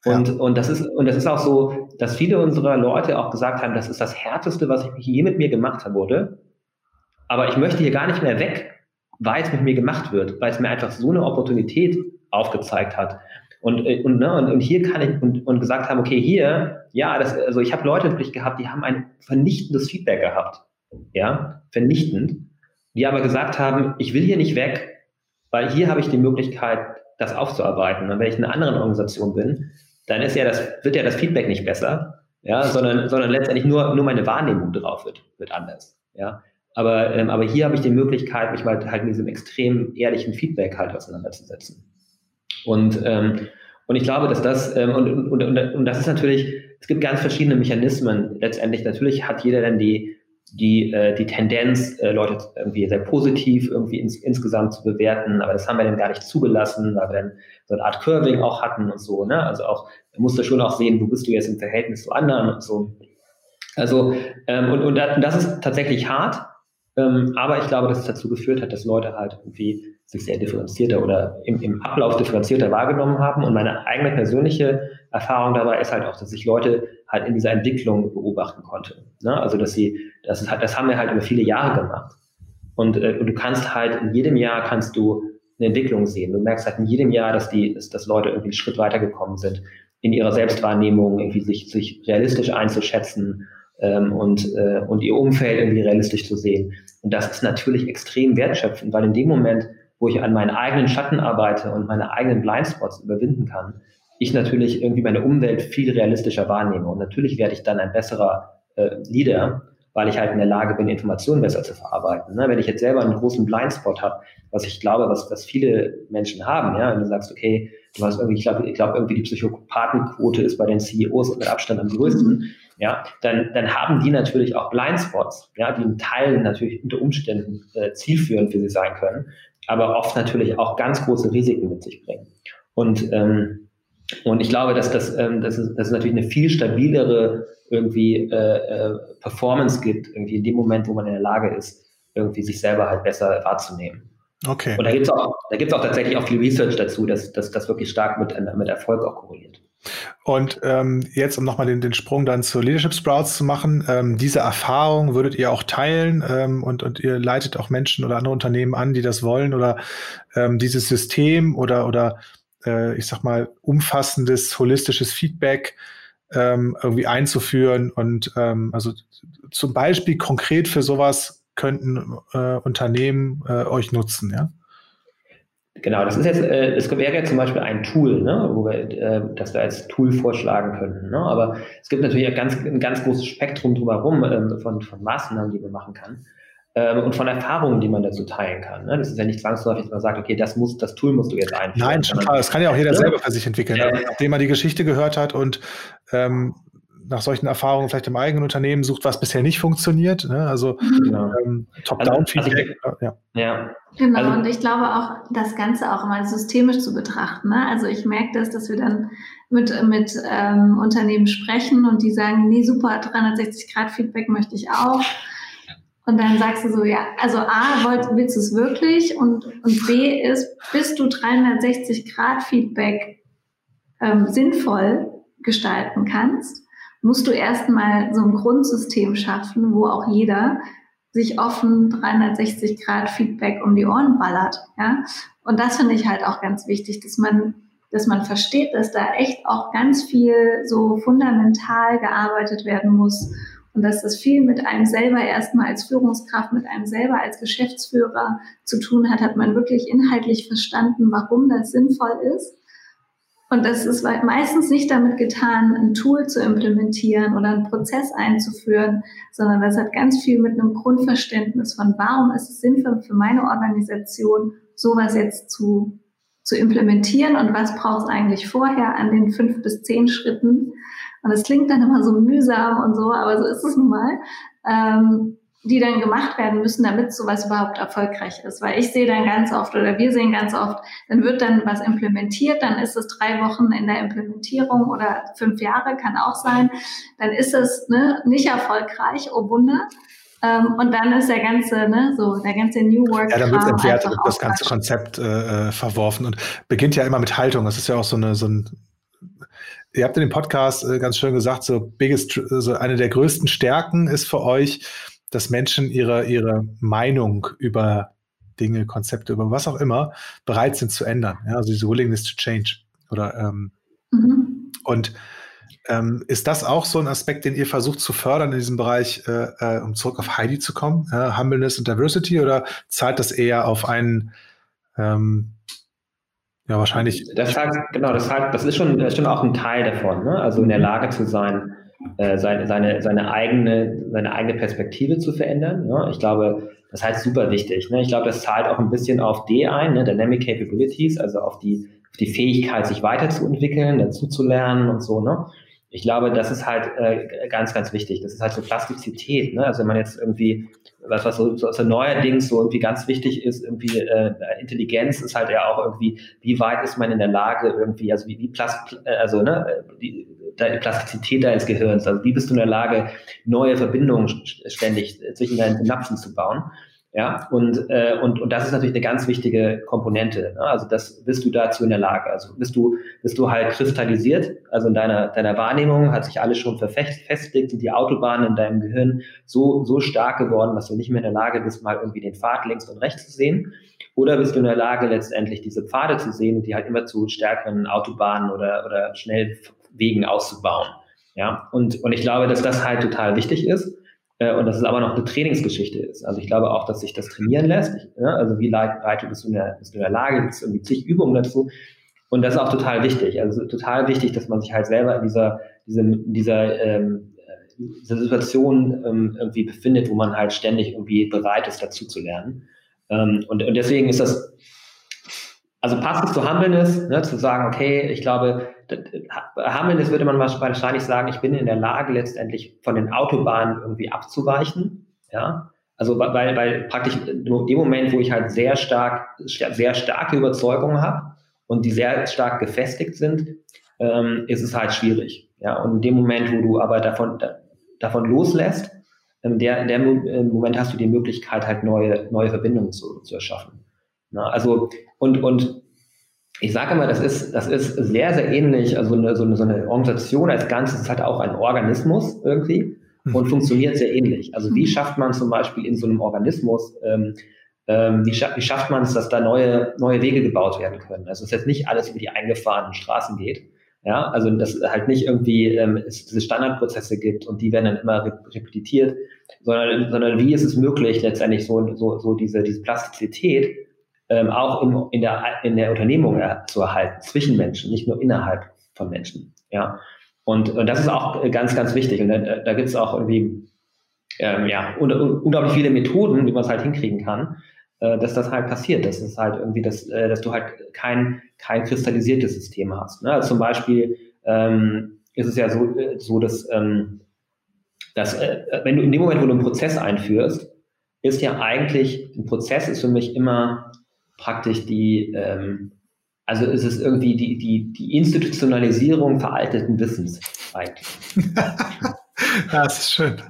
Und, ja. und, das ist, und das ist auch so, dass viele unserer Leute auch gesagt haben, das ist das Härteste, was ich je mit mir gemacht habe, Aber ich möchte hier gar nicht mehr weg, weil es mit mir gemacht wird, weil es mir einfach so eine Opportunität aufgezeigt hat. Und, äh, und, ne, und, und hier kann ich und, und gesagt haben, okay, hier, ja, das, also ich habe Leute wirklich gehabt, die haben ein vernichtendes Feedback gehabt. Ja, vernichtend. Die aber gesagt haben, ich will hier nicht weg, weil hier habe ich die Möglichkeit, das aufzuarbeiten. Und wenn ich in einer anderen Organisation bin, dann ist ja das, wird ja das Feedback nicht besser, ja, sondern, sondern letztendlich nur, nur meine Wahrnehmung drauf wird, wird anders. Ja. Aber, ähm, aber hier habe ich die Möglichkeit, mich mal halt mit diesem extrem ehrlichen Feedback halt auseinanderzusetzen. Und, ähm, und ich glaube, dass das, ähm, und, und, und, und das ist natürlich, es gibt ganz verschiedene Mechanismen letztendlich. Natürlich hat jeder dann die, die, äh, die Tendenz, äh, Leute irgendwie sehr positiv irgendwie ins, insgesamt zu bewerten, aber das haben wir dann gar nicht zugelassen, weil wir dann so eine Art Curving auch hatten und so, ne? Also auch, musst du schon auch sehen, wo bist du jetzt im Verhältnis zu anderen und so. Also, ähm, und, und das ist tatsächlich hart, ähm, aber ich glaube, dass es dazu geführt hat, dass Leute halt irgendwie sich sehr differenzierter oder im, im Ablauf differenzierter wahrgenommen haben. Und meine eigene persönliche Erfahrung dabei ist halt auch, dass ich Leute halt in dieser Entwicklung beobachten konnte. Ne? Also dass sie, das, ist halt, das haben wir halt über viele Jahre gemacht. Und, äh, und du kannst halt in jedem Jahr kannst du eine Entwicklung sehen. Du merkst halt in jedem Jahr, dass die, dass, Leute irgendwie einen Schritt weitergekommen sind in ihrer Selbstwahrnehmung, irgendwie sich, sich realistisch einzuschätzen ähm, und, äh, und ihr Umfeld irgendwie realistisch zu sehen. Und das ist natürlich extrem wertschöpfend, weil in dem Moment, wo ich an meinen eigenen Schatten arbeite und meine eigenen Blindspots überwinden kann, ich natürlich irgendwie meine Umwelt viel realistischer wahrnehme. Und natürlich werde ich dann ein besserer äh, Leader, weil ich halt in der Lage bin, Informationen besser zu verarbeiten. Ne? Wenn ich jetzt selber einen großen Blindspot habe, was ich glaube, was, was viele Menschen haben, ja, wenn du sagst, okay, du hast irgendwie, ich glaube, ich glaube irgendwie die Psychopathenquote ist bei den CEOs mit Abstand am größten, ja, dann, dann haben die natürlich auch Blindspots, ja, die in Teilen natürlich unter Umständen äh, zielführend für sie sein können aber oft natürlich auch ganz große Risiken mit sich bringen. Und, ähm, und ich glaube, dass das, ähm, dass, es, dass es natürlich eine viel stabilere irgendwie äh, äh, Performance gibt, irgendwie in dem Moment, wo man in der Lage ist, irgendwie sich selber halt besser wahrzunehmen. Okay. Und da gibt es auch, da gibt's auch tatsächlich auch viel Research dazu, dass, dass das wirklich stark mit, mit Erfolg auch korreliert. Und ähm, jetzt, um nochmal den, den Sprung dann zu Leadership Sprouts zu machen, ähm, diese Erfahrung würdet ihr auch teilen ähm, und, und ihr leitet auch Menschen oder andere Unternehmen an, die das wollen oder ähm, dieses System oder, oder äh, ich sag mal, umfassendes, holistisches Feedback ähm, irgendwie einzuführen und ähm, also zum Beispiel konkret für sowas könnten äh, Unternehmen äh, euch nutzen, ja? Genau, das ist jetzt, äh, es wäre jetzt zum Beispiel ein Tool, ne, wo wir äh, das wir als Tool vorschlagen könnten. Ne? Aber es gibt natürlich ganz, ein ganz großes Spektrum drumherum ähm, von, von Maßnahmen, die man machen kann. Ähm, und von Erfahrungen, die man dazu teilen kann. Ne? Das ist ja nicht zwangsläufig, dass man sagt, okay, das muss, das Tool musst du jetzt einführen. Nein, schon klar, das kann ja auch jeder ja. selber für sich entwickeln. Ja. Nachdem man die Geschichte gehört hat und ähm, nach solchen Erfahrungen vielleicht im eigenen Unternehmen sucht, was bisher nicht funktioniert. Ne? Also genau. ähm, Top-Down-Feedback. Also, ja. ja. Genau, also, und ich glaube auch, das Ganze auch mal systemisch zu betrachten. Ne? Also ich merke das, dass wir dann mit, mit ähm, Unternehmen sprechen und die sagen, nee, super, 360-Grad-Feedback möchte ich auch. Und dann sagst du so, ja, also A, wollt, willst du es wirklich? Und, und B ist, bist du 360-Grad-Feedback ähm, sinnvoll gestalten kannst, musst du erstmal so ein Grundsystem schaffen, wo auch jeder sich offen 360 Grad Feedback um die Ohren ballert. Ja? Und das finde ich halt auch ganz wichtig, dass man, dass man versteht, dass da echt auch ganz viel so fundamental gearbeitet werden muss und dass das viel mit einem selber erstmal als Führungskraft, mit einem selber als Geschäftsführer zu tun hat, hat man wirklich inhaltlich verstanden, warum das sinnvoll ist und das ist meistens nicht damit getan, ein Tool zu implementieren oder einen Prozess einzuführen, sondern das hat ganz viel mit einem Grundverständnis von, warum ist es sinnvoll für meine Organisation, sowas jetzt zu zu implementieren und was braucht es eigentlich vorher an den fünf bis zehn Schritten. Und es klingt dann immer so mühsam und so, aber so ist es nun mal. Ähm, die dann gemacht werden müssen, damit sowas überhaupt erfolgreich ist. Weil ich sehe dann ganz oft oder wir sehen ganz oft, dann wird dann was implementiert, dann ist es drei Wochen in der Implementierung oder fünf Jahre, kann auch sein. Dann ist es ne, nicht erfolgreich, oh Wunder. Ähm, und dann ist der ganze, ne, so der ganze New Work. Ja, dann wird entwertet und das ganze Konzept äh, äh, verworfen und beginnt ja immer mit Haltung. Das ist ja auch so eine so ein Ihr habt in dem Podcast äh, ganz schön gesagt, so biggest, so eine der größten Stärken ist für euch, dass Menschen ihre, ihre Meinung über Dinge, Konzepte, über was auch immer bereit sind zu ändern. Ja, also diese Willingness to change. Oder ähm, mhm. und ähm, ist das auch so ein Aspekt, den ihr versucht zu fördern in diesem Bereich, äh, äh, um zurück auf Heidi zu kommen, äh, Humbleness und Diversity, oder zahlt das eher auf einen, ähm, ja, wahrscheinlich. Das heißt, genau, das, heißt, das ist schon, das ist schon auch ein Teil davon, ne? also in der Lage zu sein, äh, seine, seine, seine, eigene, seine eigene Perspektive zu verändern. Ne? Ich glaube, das heißt super wichtig. Ne? Ich glaube, das zahlt auch ein bisschen auf D ein, ne? Dynamic Capabilities, also auf die, auf die Fähigkeit, sich weiterzuentwickeln, dazu zu lernen und so. Ne? Ich glaube, das ist halt äh, ganz, ganz wichtig. Das ist halt so Plastizität. Ne? Also wenn man jetzt irgendwie, was, was so, so, neuerdings so irgendwie ganz wichtig ist, irgendwie äh, Intelligenz ist halt ja auch irgendwie, wie weit ist man in der Lage irgendwie, also wie, wie Plast, also ne, die, die Plastizität deines Gehirns, also wie bist du in der Lage, neue Verbindungen ständig zwischen deinen Synapsen zu bauen. Ja, und, äh, und, und das ist natürlich eine ganz wichtige Komponente. Ne? Also das bist du dazu in der Lage. Also bist du, bist du halt kristallisiert, also in deiner, deiner Wahrnehmung hat sich alles schon verfestigt, sind die Autobahnen in deinem Gehirn so, so stark geworden, dass du nicht mehr in der Lage bist, mal irgendwie den Pfad links und rechts zu sehen. Oder bist du in der Lage, letztendlich diese Pfade zu sehen, die halt immer zu stärkeren Autobahnen oder, oder Schnellwegen auszubauen. Ja, und, und ich glaube, dass das halt total wichtig ist. Äh, und dass es aber noch eine Trainingsgeschichte ist. Also ich glaube auch, dass sich das trainieren lässt. Ich, ne? Also wie weit bist du in der, bist du in der Lage, gibt es irgendwie zig Übungen dazu. Und das ist auch total wichtig. Also total wichtig, dass man sich halt selber in dieser, dieser, dieser, ähm, dieser Situation ähm, irgendwie befindet, wo man halt ständig irgendwie bereit ist, dazu zu lernen. Ähm, und, und deswegen ist das, also passt es zu Humbleness, ne, zu sagen, okay, ich glaube, Humbleness würde man wahrscheinlich sagen, ich bin in der Lage, letztendlich von den Autobahnen irgendwie abzuweichen. Ja, also weil, weil praktisch in dem Moment, wo ich halt sehr stark, sehr starke Überzeugungen habe und die sehr stark gefestigt sind, ähm, ist es halt schwierig. Ja, und in dem Moment, wo du aber davon, davon loslässt, in der, in dem Moment hast du die Möglichkeit, halt neue, neue Verbindungen zu, zu erschaffen. Na, also, und, und ich sage immer, das ist, das ist sehr, sehr ähnlich. Also eine, so, eine, so eine Organisation als Ganzes ist halt auch ein Organismus irgendwie und mhm. funktioniert sehr ähnlich. Also wie mhm. schafft man zum Beispiel in so einem Organismus, ähm, ähm, wie, scha wie, schafft man es, dass da neue, neue Wege gebaut werden können? Also dass jetzt nicht alles über die eingefahrenen Straßen geht. Ja, also dass halt nicht irgendwie ähm, es diese Standardprozesse gibt und die werden dann immer repetiert, sondern, sondern wie ist es möglich, letztendlich so, so, so diese, diese Plastizität ähm, auch in, in, der, in der Unternehmung er, zu erhalten, zwischen Menschen, nicht nur innerhalb von Menschen. Ja. Und, und das ist auch ganz, ganz wichtig. Und da, da gibt es auch irgendwie ähm, ja, unglaublich viele Methoden, wie man es halt hinkriegen kann, äh, dass das halt passiert. Das ist halt irgendwie, das, äh, dass du halt kein, kein kristallisiertes System hast. Ne? Also zum Beispiel ähm, ist es ja so, äh, so dass, ähm, dass äh, wenn du in dem Moment, wo du einen Prozess einführst, ist ja eigentlich, ein Prozess ist für mich immer praktisch die, ähm, also ist es irgendwie die, die, die Institutionalisierung veralteten Wissens eigentlich. [LAUGHS] ja, das ist schön.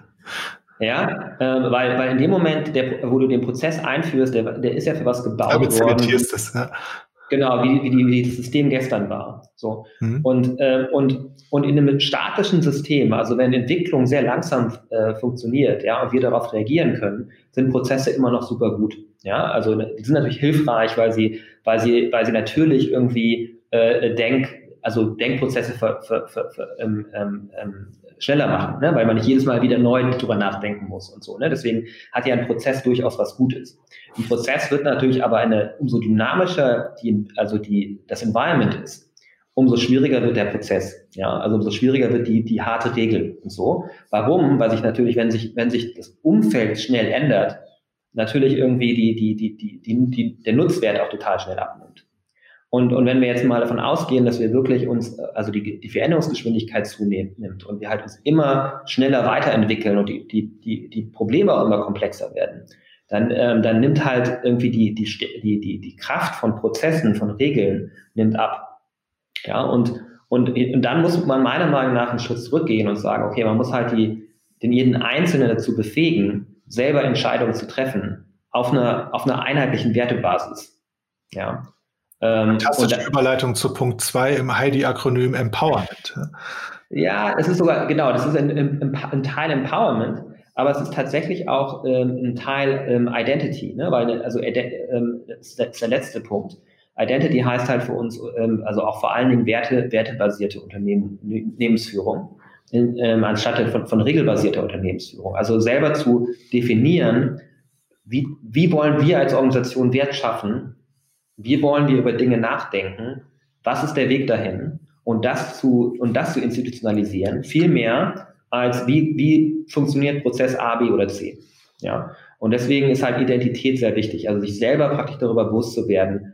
Ja, ähm, weil, weil in dem Moment, der, wo du den Prozess einführst, der, der ist ja für was gebaut Damit worden. Das, ja. Genau, wie, wie, wie das System gestern war. So. Mhm. Und, äh, und, und in einem statischen System, also wenn Entwicklung sehr langsam äh, funktioniert, ja, und wir darauf reagieren können, sind Prozesse immer noch super gut. Ja, also die sind natürlich hilfreich, weil sie, weil sie, weil sie natürlich irgendwie äh, Denk, also Denkprozesse für, für, für, ähm, ähm, ähm, schneller machen, ne? weil man nicht jedes Mal wieder neu drüber nachdenken muss und so. Ne? Deswegen hat ja ein Prozess durchaus was Gutes. Ein Prozess wird natürlich aber eine, umso dynamischer die, also die, das Environment ist, umso schwieriger wird der Prozess. Ja, also umso schwieriger wird die, die harte Regel und so. Warum? Weil sich natürlich, wenn sich, wenn sich das Umfeld schnell ändert, natürlich irgendwie die, die, die, die, die, die, der Nutzwert auch total schnell abnimmt. Und, und wenn wir jetzt mal davon ausgehen, dass wir wirklich uns, also die, die Veränderungsgeschwindigkeit zunimmt und wir halt uns immer schneller weiterentwickeln und die, die, die, die Probleme auch immer komplexer werden, dann, ähm, dann nimmt halt irgendwie die, die, die, die, die Kraft von Prozessen, von Regeln, nimmt ab. Ja, und, und, und dann muss man meiner Meinung nach einen Schritt zurückgehen und sagen, okay, man muss halt die, den jeden Einzelnen dazu befähigen, selber Entscheidungen zu treffen auf einer, auf einer einheitlichen Wertebasis. Ja. Ähm, Fantastische da, Überleitung zu Punkt 2 im Heidi-Akronym Empowerment. Ja, es ist sogar, genau, das ist ein, ein, ein Teil Empowerment, aber es ist tatsächlich auch ähm, ein Teil ähm, Identity, ne? weil also ähm, das ist der letzte Punkt. Identity heißt halt für uns, ähm, also auch vor allen Dingen Werte, wertebasierte Unternehmen, Unternehmensführung, in, ähm, anstatt von, von regelbasierter Unternehmensführung. Also selber zu definieren, wie, wie wollen wir als Organisation Wert schaffen wie wollen wir über Dinge nachdenken? Was ist der Weg dahin? Und das zu, und das zu institutionalisieren, viel mehr als wie, wie funktioniert Prozess A, B oder C. Ja. Und deswegen ist halt Identität sehr wichtig. Also sich selber praktisch darüber bewusst zu werden,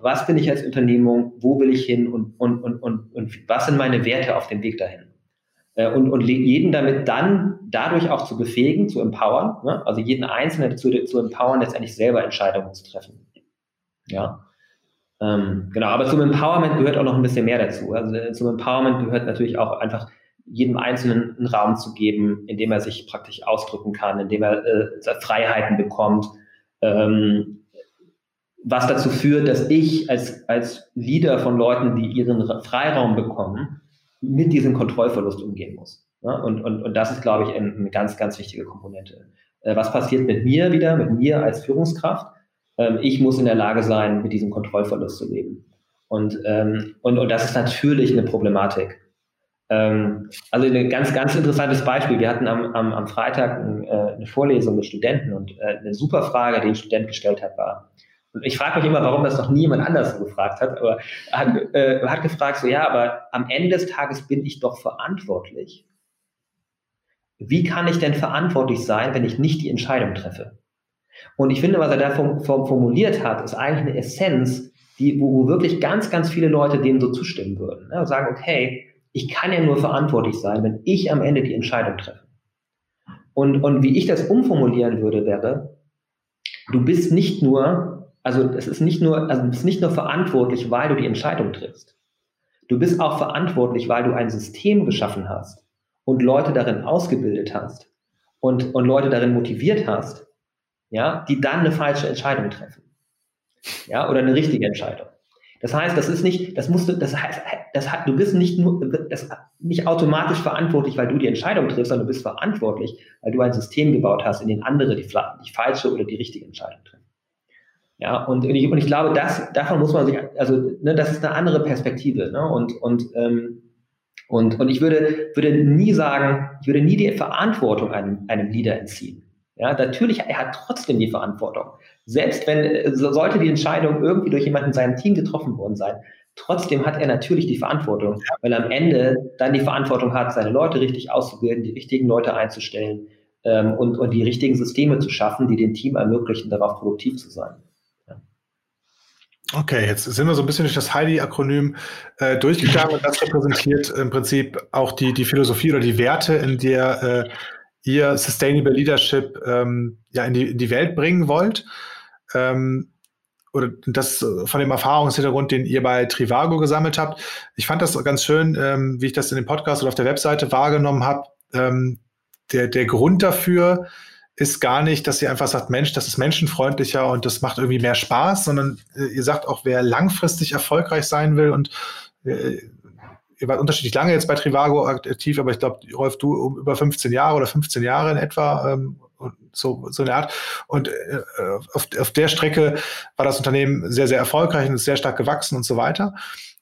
was bin ich als Unternehmung, wo will ich hin und, und, und, und, und was sind meine Werte auf dem Weg dahin. Äh, und, und jeden damit dann dadurch auch zu befähigen, zu empowern, ne? also jeden Einzelnen zu, zu empowern, letztendlich selber Entscheidungen zu treffen. Ja. Ähm, genau, aber zum Empowerment gehört auch noch ein bisschen mehr dazu. Also äh, zum Empowerment gehört natürlich auch einfach jedem Einzelnen einen Raum zu geben, in dem er sich praktisch ausdrücken kann, in dem er äh, Freiheiten bekommt, ähm, was dazu führt, dass ich als, als Leader von Leuten, die ihren Freiraum bekommen, mit diesem Kontrollverlust umgehen muss. Ja? Und, und, und das ist, glaube ich, eine ganz, ganz wichtige Komponente. Äh, was passiert mit mir wieder, mit mir als Führungskraft? Ähm, ich muss in der Lage sein, mit diesem Kontrollverlust zu leben. Und, ähm, und, und das ist natürlich eine Problematik. Ähm, also ein ganz, ganz interessantes Beispiel. Wir hatten am, am, am Freitag ein, äh, eine Vorlesung mit Studenten und äh, eine super Frage, die ein Student gestellt hat, war, und ich frage mich immer, warum das noch niemand anders so gefragt hat, aber er hat, äh, hat gefragt, so ja, aber am Ende des Tages bin ich doch verantwortlich. Wie kann ich denn verantwortlich sein, wenn ich nicht die Entscheidung treffe? Und ich finde, was er da formuliert hat, ist eigentlich eine Essenz, die, wo wirklich ganz, ganz viele Leute denen so zustimmen würden. Ne? Und sagen, okay, ich kann ja nur verantwortlich sein, wenn ich am Ende die Entscheidung treffe. Und, und wie ich das umformulieren würde, wäre, du bist nicht nur, also es ist nicht nur, also du bist nicht nur verantwortlich, weil du die Entscheidung triffst. Du bist auch verantwortlich, weil du ein System geschaffen hast und Leute darin ausgebildet hast und, und Leute darin motiviert hast, ja, die dann eine falsche Entscheidung treffen. Ja, oder eine richtige Entscheidung. Das heißt, das ist nicht, das musst du, das heißt, das hat, du bist nicht nur, das nicht automatisch verantwortlich, weil du die Entscheidung triffst, sondern du bist verantwortlich, weil du ein System gebaut hast, in dem andere die, die falsche oder die richtige Entscheidung treffen. Ja, und ich, und ich glaube, das, davon muss man sich, also, ne, das ist eine andere Perspektive, ne, und, und, ähm, und, und ich würde, würde nie sagen, ich würde nie die Verantwortung einem, einem Leader entziehen. Ja, natürlich, er hat trotzdem die Verantwortung. Selbst wenn, äh, sollte die Entscheidung irgendwie durch jemanden in seinem Team getroffen worden sein, trotzdem hat er natürlich die Verantwortung, weil er am Ende dann die Verantwortung hat, seine Leute richtig auszubilden, die richtigen Leute einzustellen ähm, und, und die richtigen Systeme zu schaffen, die dem Team ermöglichen, darauf produktiv zu sein. Okay, jetzt sind wir so ein bisschen durch das Heidi-Akronym äh, durchgegangen und [LAUGHS] das repräsentiert im Prinzip auch die, die Philosophie oder die Werte, in der äh, ihr Sustainable Leadership ähm, ja in die, in die Welt bringen wollt. Ähm, oder das von dem Erfahrungshintergrund, den ihr bei Trivago gesammelt habt. Ich fand das ganz schön, ähm, wie ich das in dem Podcast oder auf der Webseite wahrgenommen habe. Ähm, der, der Grund dafür ist gar nicht, dass ihr einfach sagt, Mensch, das ist menschenfreundlicher und das macht irgendwie mehr Spaß, sondern äh, ihr sagt auch, wer langfristig erfolgreich sein will und äh, ihr wart unterschiedlich lange jetzt bei Trivago aktiv, aber ich glaube, Rolf, du um über 15 Jahre oder 15 Jahre in etwa, ähm, so, so eine Art. Und äh, auf, auf der Strecke war das Unternehmen sehr, sehr erfolgreich und ist sehr stark gewachsen und so weiter.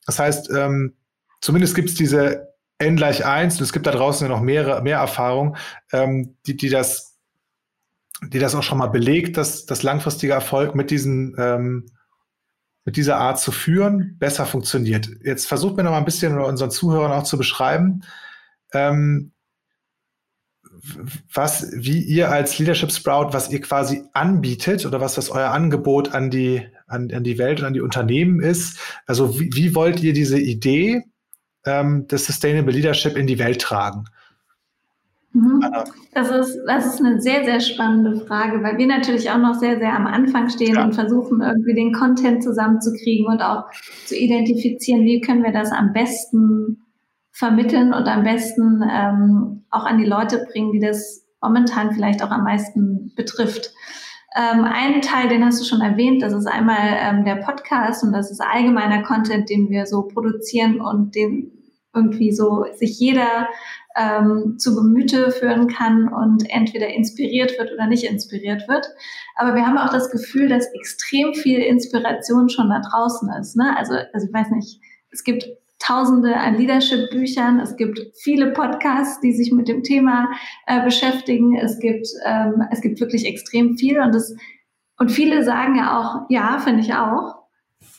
Das heißt, ähm, zumindest gibt es diese N gleich 1 und es gibt da draußen ja noch mehrere, mehr Erfahrungen, ähm, die, die das die das auch schon mal belegt, dass das langfristige Erfolg mit diesen ähm, mit dieser Art zu führen, besser funktioniert. Jetzt versucht mir noch mal ein bisschen unseren Zuhörern auch zu beschreiben, ähm, was, wie ihr als Leadership Sprout, was ihr quasi anbietet oder was das euer Angebot an die, an, an die Welt und an die Unternehmen ist. Also wie, wie wollt ihr diese Idee ähm, des Sustainable Leadership in die Welt tragen? Das ist, das ist eine sehr, sehr spannende Frage, weil wir natürlich auch noch sehr, sehr am Anfang stehen ja. und versuchen, irgendwie den Content zusammenzukriegen und auch zu identifizieren, wie können wir das am besten vermitteln und am besten ähm, auch an die Leute bringen, die das momentan vielleicht auch am meisten betrifft. Ähm, einen Teil, den hast du schon erwähnt, das ist einmal ähm, der Podcast und das ist allgemeiner Content, den wir so produzieren und den irgendwie so sich jeder ähm, zu Gemüte führen kann und entweder inspiriert wird oder nicht inspiriert wird. Aber wir haben auch das Gefühl, dass extrem viel Inspiration schon da draußen ist. Ne? Also, also ich weiß nicht, es gibt Tausende an Leadership-Büchern. Es gibt viele Podcasts, die sich mit dem Thema äh, beschäftigen. Es gibt, ähm, es gibt wirklich extrem viel und es, und viele sagen ja auch, ja, finde ich auch.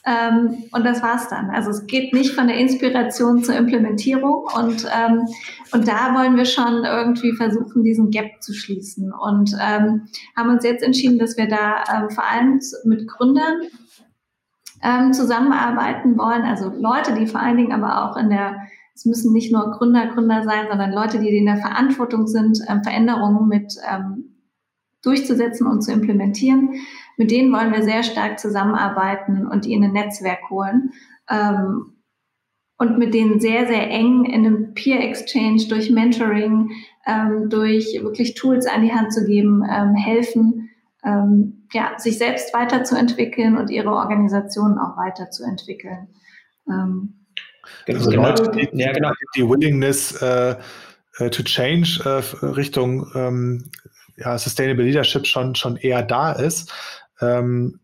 Ähm, und das war's dann. Also es geht nicht von der Inspiration zur Implementierung und, ähm, und da wollen wir schon irgendwie versuchen, diesen Gap zu schließen und ähm, haben uns jetzt entschieden, dass wir da ähm, vor allem mit Gründern ähm, zusammenarbeiten wollen. Also Leute, die vor allen Dingen aber auch in der, es müssen nicht nur Gründer, Gründer sein, sondern Leute, die in der Verantwortung sind, ähm, Veränderungen mit durchzusetzen und zu implementieren. Mit denen wollen wir sehr stark zusammenarbeiten und in ein Netzwerk holen. Ähm, und mit denen sehr, sehr eng in einem Peer Exchange durch Mentoring, ähm, durch wirklich Tools an die Hand zu geben, ähm, helfen, ähm, ja, sich selbst weiterzuentwickeln und ihre Organisation auch weiterzuentwickeln. Ähm, genau, also genau. Leute, die, ja, genau. die Willingness äh, to change äh, Richtung ähm, ja, Sustainable Leadership schon, schon eher da ist. Ähm,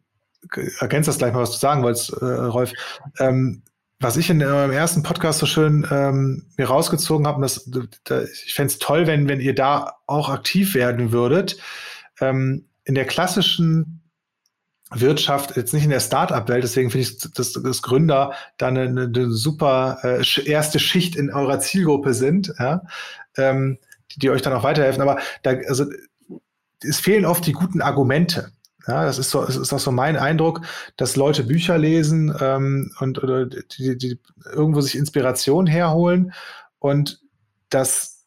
ergänzt das gleich mal, was du sagen wolltest, äh, Rolf. Ähm, was ich in eurem ersten Podcast so schön ähm, mir rausgezogen habe, das, das, ich fände es toll, wenn, wenn ihr da auch aktiv werden würdet. Ähm, in der klassischen Wirtschaft, jetzt nicht in der Start-up-Welt, deswegen finde ich, dass, dass Gründer da eine, eine super äh, erste Schicht in eurer Zielgruppe sind, ja, ähm, die, die, euch dann auch weiterhelfen. Aber da, also, es fehlen oft die guten Argumente. Ja, das ist so, es ist auch so mein Eindruck, dass Leute Bücher lesen ähm, und oder die, die irgendwo sich Inspiration herholen und dass,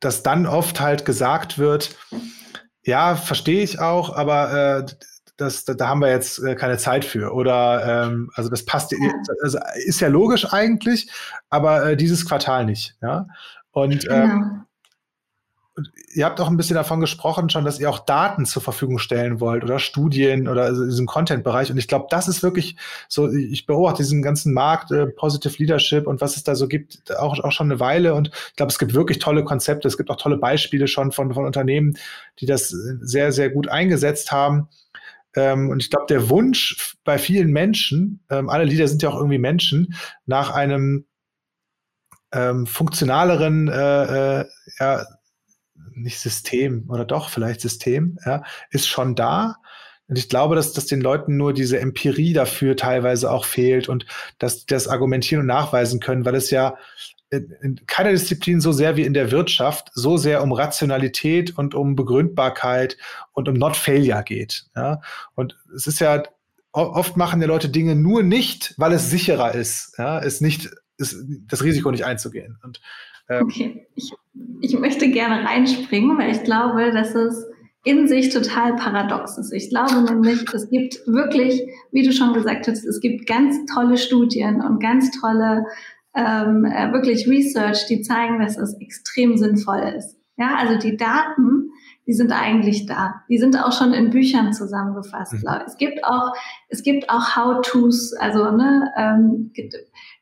dass dann oft halt gesagt wird, ja, verstehe ich auch, aber äh, das, da, da haben wir jetzt äh, keine Zeit für. Oder ähm, also das passt, ja. also ist ja logisch eigentlich, aber äh, dieses Quartal nicht. Ja. Und ähm, genau ihr habt auch ein bisschen davon gesprochen schon, dass ihr auch Daten zur Verfügung stellen wollt oder Studien oder also diesen Content-Bereich. Und ich glaube, das ist wirklich so, ich beobachte diesen ganzen Markt, äh, Positive Leadership und was es da so gibt, auch, auch schon eine Weile. Und ich glaube, es gibt wirklich tolle Konzepte. Es gibt auch tolle Beispiele schon von, von Unternehmen, die das sehr, sehr gut eingesetzt haben. Ähm, und ich glaube, der Wunsch bei vielen Menschen, ähm, alle Leader sind ja auch irgendwie Menschen, nach einem ähm, funktionaleren äh, äh, ja, nicht System oder doch vielleicht System, ja, ist schon da. Und ich glaube, dass, dass den Leuten nur diese Empirie dafür teilweise auch fehlt und dass das argumentieren und nachweisen können, weil es ja in, in keiner Disziplin so sehr wie in der Wirtschaft so sehr um Rationalität und um Begründbarkeit und um Not Failure geht. Ja? Und es ist ja oft machen ja Leute Dinge nur nicht, weil es sicherer ist, ja, es nicht, ist, das Risiko nicht einzugehen. Und okay, ich, ich möchte gerne reinspringen, weil ich glaube, dass es in sich total paradox ist. Ich glaube nämlich, es gibt wirklich, wie du schon gesagt hast, es gibt ganz tolle Studien und ganz tolle ähm, äh, wirklich Research, die zeigen, dass es extrem sinnvoll ist. Ja, also die Daten, die sind eigentlich da. Die sind auch schon in Büchern zusammengefasst. Mhm. Es gibt auch, es gibt auch How-tos, also ne, ähm,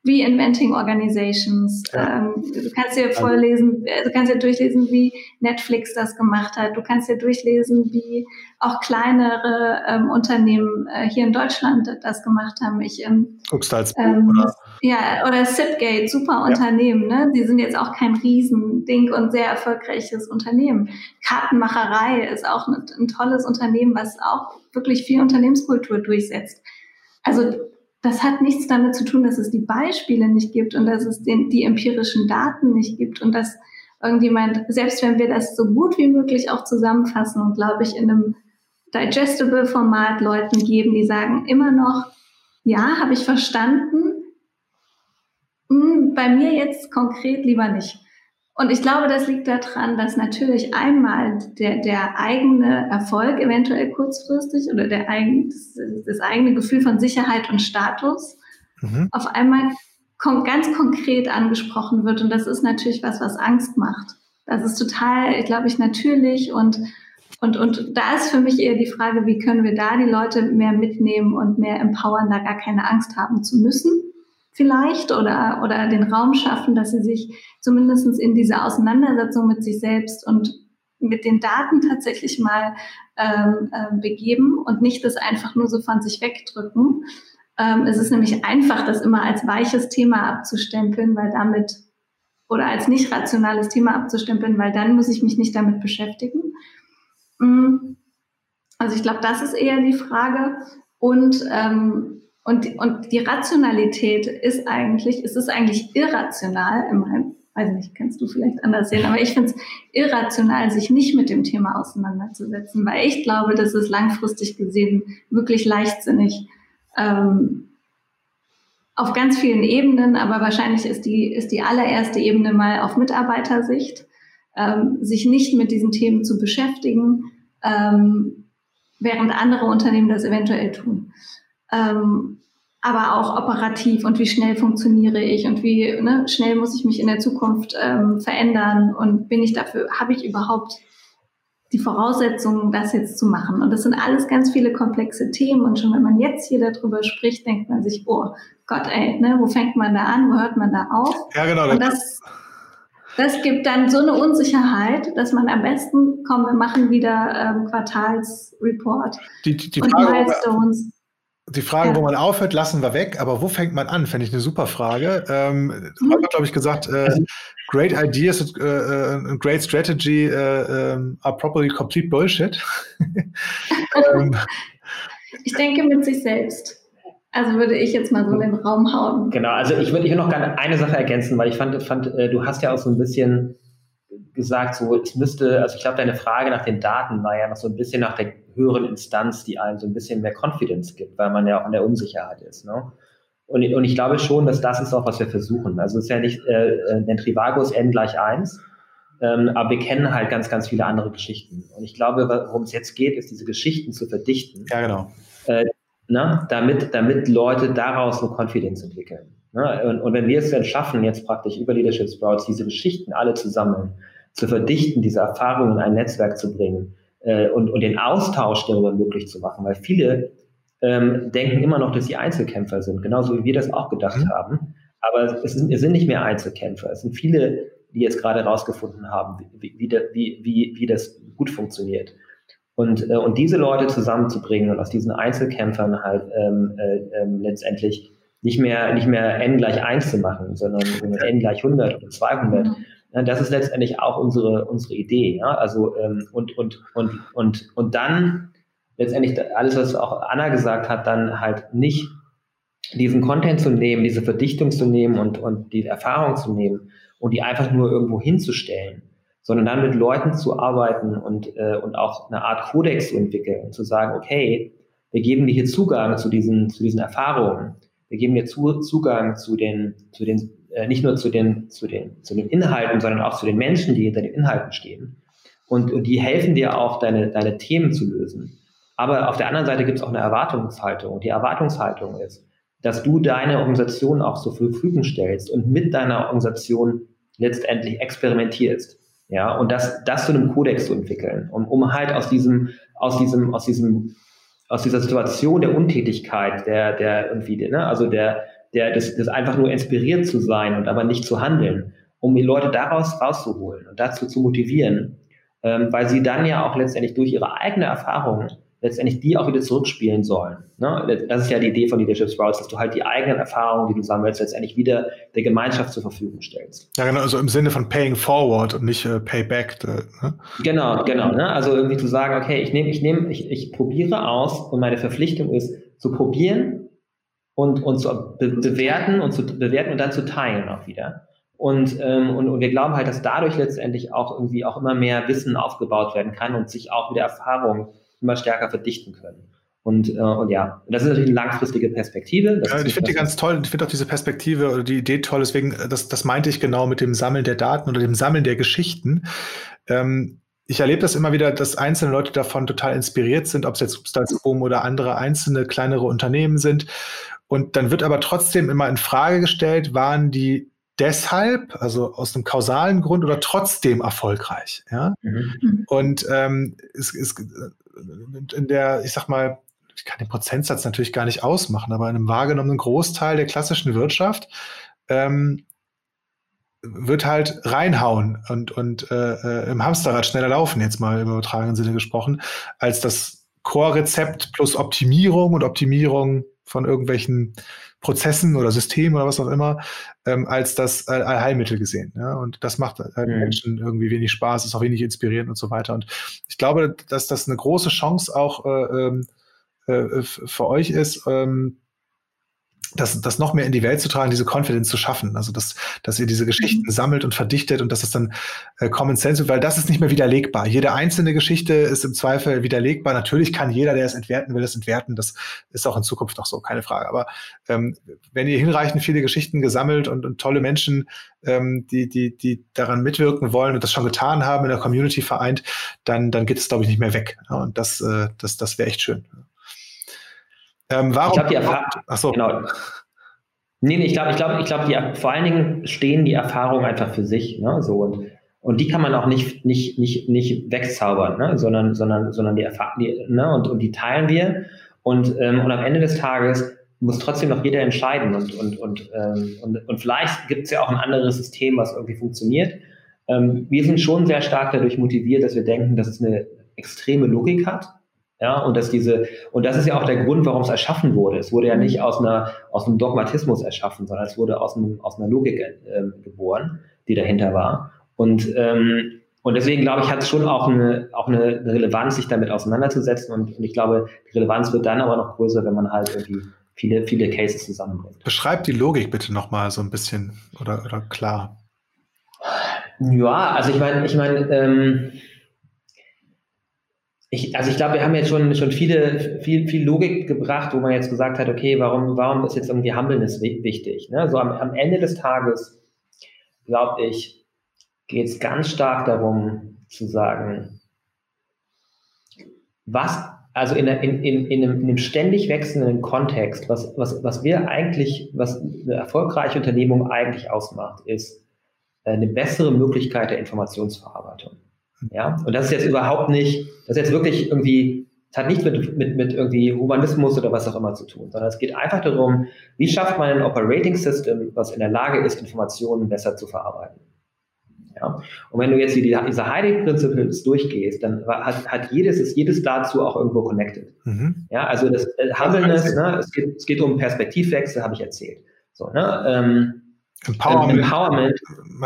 Reinventing Organizations. Ja. Ähm, du kannst dir vorlesen, du kannst dir durchlesen, wie Netflix das gemacht hat. Du kannst dir durchlesen, wie auch kleinere ähm, Unternehmen äh, hier in Deutschland das gemacht haben. Ich ähm, ähm, oder? Ja, oder Zipgate, super ja. Unternehmen. Ne? Die sind jetzt auch kein Riesending und sehr erfolgreiches Unternehmen. Kartenmacherei ist auch ein, ein tolles Unternehmen, was auch wirklich viel Unternehmenskultur durchsetzt. Also das hat nichts damit zu tun, dass es die Beispiele nicht gibt und dass es den, die empirischen Daten nicht gibt und dass irgendjemand, selbst wenn wir das so gut wie möglich auch zusammenfassen und glaube ich in einem digestible Format Leuten geben, die sagen immer noch, ja, habe ich verstanden, hm, bei mir jetzt konkret lieber nicht. Und ich glaube, das liegt daran, dass natürlich einmal der, der eigene Erfolg eventuell kurzfristig oder der eigen, das, das eigene Gefühl von Sicherheit und Status mhm. auf einmal ganz konkret angesprochen wird. Und das ist natürlich was, was Angst macht. Das ist total, glaube ich, natürlich und und, und da ist für mich eher die Frage, wie können wir da die Leute mehr mitnehmen und mehr empowern, da gar keine Angst haben zu müssen, vielleicht, oder, oder den Raum schaffen, dass sie sich zumindest in diese Auseinandersetzung mit sich selbst und mit den Daten tatsächlich mal ähm, äh, begeben und nicht das einfach nur so von sich wegdrücken. Ähm, es ist nämlich einfach, das immer als weiches Thema abzustempeln, weil damit oder als nicht rationales Thema abzustempeln, weil dann muss ich mich nicht damit beschäftigen. Mm. Also ich glaube, das ist eher die Frage. Und, ähm, und, und die Rationalität ist eigentlich, es ist eigentlich irrational, in meinem, weiß nicht, kannst du vielleicht anders sehen, aber ich finde es irrational, sich nicht mit dem Thema auseinanderzusetzen, weil ich glaube, das ist langfristig gesehen wirklich leichtsinnig. Ähm, auf ganz vielen Ebenen, aber wahrscheinlich ist die, ist die allererste Ebene mal auf Mitarbeitersicht ähm, sich nicht mit diesen Themen zu beschäftigen, ähm, während andere Unternehmen das eventuell tun. Ähm, aber auch operativ und wie schnell funktioniere ich und wie ne, schnell muss ich mich in der Zukunft ähm, verändern und bin ich dafür, habe ich überhaupt die Voraussetzungen, das jetzt zu machen. Und das sind alles ganz viele komplexe Themen. Und schon wenn man jetzt hier darüber spricht, denkt man sich, oh Gott, ey, ne, wo fängt man da an, wo hört man da auf? Ja, genau. Und das, das gibt dann so eine Unsicherheit, dass man am besten, komm, wir machen wieder ähm, Quartalsreport die, die, die und Frage, Milestones. Die Frage, ja. wo man aufhört, lassen wir weg, aber wo fängt man an, fände ich eine super Frage. Ähm, mhm. hat glaube ich, gesagt, äh, also great ideas and uh, uh, great strategy uh, um, are probably complete bullshit. [LAUGHS] ähm, ich denke mit sich selbst. Also würde ich jetzt mal so den Raum hauen. Genau, also ich würde hier noch gerne eine Sache ergänzen, weil ich fand, fand äh, du hast ja auch so ein bisschen gesagt, so es müsste, also ich glaube, deine Frage nach den Daten war ja noch so ein bisschen nach der höheren Instanz, die einem so ein bisschen mehr Confidence gibt, weil man ja auch in der Unsicherheit ist. Ne? Und, und ich glaube schon, dass das ist auch, was wir versuchen. Also es ist ja nicht, äh, äh der Trivago ist n gleich 1, ähm, aber wir kennen halt ganz, ganz viele andere Geschichten. Und ich glaube, worum es jetzt geht, ist, diese Geschichten zu verdichten. Ja, genau. Äh, ne, damit, damit Leute daraus eine Confidence entwickeln. Ne? Und, und wenn wir es dann schaffen, jetzt praktisch über Leadership Sprouts diese Geschichten alle zu sammeln, zu verdichten, diese Erfahrungen in ein Netzwerk zu bringen äh, und, und den Austausch darüber möglich zu machen, weil viele ähm, denken immer noch, dass sie Einzelkämpfer sind, genauso wie wir das auch gedacht mhm. haben. Aber es sind, es sind nicht mehr Einzelkämpfer. Es sind viele, die jetzt gerade herausgefunden haben, wie, wie, wie, wie das gut funktioniert. Und, äh, und diese Leute zusammenzubringen und aus diesen Einzelkämpfern halt ähm, äh, ähm, letztendlich nicht mehr, nicht mehr n gleich 1 zu machen, sondern n gleich 100 oder 200. Mhm. Ja, das ist letztendlich auch unsere, unsere Idee. Ja? Also, ähm, und, und, und, und, und dann letztendlich alles, was auch Anna gesagt hat, dann halt nicht diesen Content zu nehmen, diese Verdichtung zu nehmen und, und die Erfahrung zu nehmen und die einfach nur irgendwo hinzustellen, sondern dann mit Leuten zu arbeiten und, äh, und auch eine Art Kodex zu entwickeln und zu sagen, okay, wir geben dir hier Zugang zu diesen, zu diesen Erfahrungen. Wir geben dir zu, Zugang zu den, zu den, äh, nicht nur zu den, zu den, zu den Inhalten, sondern auch zu den Menschen, die hinter den Inhalten stehen. Und, und die helfen dir auch, deine, deine Themen zu lösen. Aber auf der anderen Seite gibt es auch eine Erwartungshaltung. Und die Erwartungshaltung ist, dass du deine Organisation auch zur Verfügung stellst und mit deiner Organisation letztendlich experimentierst. Ja, und das, das zu einem Kodex zu entwickeln, um, um halt aus diesem, aus diesem, aus diesem, aus dieser Situation der Untätigkeit, der, der irgendwie, ne, also der, der, das, das einfach nur inspiriert zu sein und aber nicht zu handeln, um die Leute daraus rauszuholen und dazu zu motivieren, ähm, weil sie dann ja auch letztendlich durch ihre eigene Erfahrung letztendlich die auch wieder zurückspielen sollen. Ne? Das ist ja die Idee von Leadership Sprouts, dass du halt die eigenen Erfahrungen, die du sammelst, letztendlich wieder der Gemeinschaft zur Verfügung stellst. Ja, genau, also im Sinne von Paying Forward und nicht äh, Payback. Äh, ne? Genau, genau. Ne? Also irgendwie zu sagen, okay, ich nehme, ich nehme, ich, ich probiere aus und meine Verpflichtung ist, zu probieren und, und zu be bewerten und zu bewerten und dann zu teilen auch wieder. Und, ähm, und, und wir glauben halt, dass dadurch letztendlich auch irgendwie auch immer mehr Wissen aufgebaut werden kann und sich auch wieder Erfahrungen immer stärker verdichten können. Und, äh, und ja, das ist natürlich eine langfristige Perspektive. Ja, ich finde die ganz toll. Ich finde auch diese Perspektive oder die Idee toll. Deswegen, äh, das, das meinte ich genau mit dem Sammeln der Daten oder dem Sammeln der Geschichten. Ähm, ich erlebe das immer wieder, dass einzelne Leute davon total inspiriert sind, ob es jetzt Substanzboom oder andere einzelne kleinere Unternehmen sind. Und dann wird aber trotzdem immer in Frage gestellt, waren die deshalb, also aus einem kausalen Grund oder trotzdem erfolgreich. Ja? Mhm. Und ähm, es ist in der, ich sag mal, ich kann den Prozentsatz natürlich gar nicht ausmachen, aber in einem wahrgenommenen Großteil der klassischen Wirtschaft ähm, wird halt reinhauen und, und äh, äh im Hamsterrad schneller laufen, jetzt mal im übertragenen Sinne gesprochen, als das Core-Rezept plus Optimierung und Optimierung von irgendwelchen Prozessen oder Systemen oder was auch immer, ähm, als das äh, Allheilmittel gesehen. Ja? Und das macht halt mhm. Menschen irgendwie wenig Spaß, ist auch wenig inspirierend und so weiter. Und ich glaube, dass das eine große Chance auch äh, ähm, äh, für euch ist, ähm, das, das noch mehr in die Welt zu tragen, diese Confidence zu schaffen. Also, dass, dass ihr diese Geschichten mhm. sammelt und verdichtet und dass es dann äh, Common Sense wird, weil das ist nicht mehr widerlegbar. Jede einzelne Geschichte ist im Zweifel widerlegbar. Natürlich kann jeder, der es entwerten will, es entwerten. Das ist auch in Zukunft noch so, keine Frage. Aber ähm, wenn ihr hinreichend viele Geschichten gesammelt und, und tolle Menschen, ähm, die, die, die daran mitwirken wollen und das schon getan haben, in der Community vereint, dann, dann geht es, glaube ich, nicht mehr weg. Ja, und das, äh, das, das wäre echt schön. Ähm, warum? Ich habe die Erfahrung. Achso. Genau. Nee, nee, ich glaube, ich glaube, ich glaube, die, vor allen Dingen stehen die Erfahrungen einfach für sich, ne, so und, und die kann man auch nicht, nicht, nicht, nicht wegzaubern, ne, sondern, sondern, sondern die Erfahrungen, ne, und, und die teilen wir und, ähm, und am Ende des Tages muss trotzdem noch jeder entscheiden und, und, und, ähm, und, und vielleicht gibt es ja auch ein anderes System, was irgendwie funktioniert. Ähm, wir sind schon sehr stark dadurch motiviert, dass wir denken, dass es eine extreme Logik hat ja, und dass diese, und das ist ja auch der Grund, warum es erschaffen wurde. Es wurde ja nicht aus einer, aus einem Dogmatismus erschaffen, sondern es wurde aus, einem, aus einer Logik äh, geboren, die dahinter war. Und, ähm, und deswegen glaube ich, hat es schon auch eine, auch eine Relevanz, sich damit auseinanderzusetzen. Und, und ich glaube, die Relevanz wird dann aber noch größer, wenn man halt irgendwie viele, viele Cases zusammenbringt. Beschreib die Logik bitte nochmal so ein bisschen oder, oder klar. Ja, also ich meine, ich meine, ähm, ich, also ich glaube, wir haben jetzt schon, schon viele, viel, viel Logik gebracht, wo man jetzt gesagt hat, okay, warum, warum ist jetzt irgendwie Humbleness wichtig? Ne? So am, am Ende des Tages, glaube ich, geht es ganz stark darum zu sagen, was, also in, in, in, in, einem, in einem ständig wechselnden Kontext, was, was, was wir eigentlich, was eine erfolgreiche Unternehmung eigentlich ausmacht, ist eine bessere Möglichkeit der Informationsverarbeitung. Ja, und das ist jetzt überhaupt nicht, das ist jetzt wirklich irgendwie, es hat nichts mit, mit, mit irgendwie Humanismus oder was auch immer zu tun, sondern es geht einfach darum, wie schafft man ein Operating System, was in der Lage ist, Informationen besser zu verarbeiten. Ja? Und wenn du jetzt die, diese Heidi Principles durchgehst, dann hat, hat jedes, ist jedes dazu auch irgendwo connected. Mhm. Ja, also das äh, Humbleness, ne, es, geht, es geht um Perspektivwechsel, habe ich erzählt. So, ne, ähm, Empowerment, Empowerment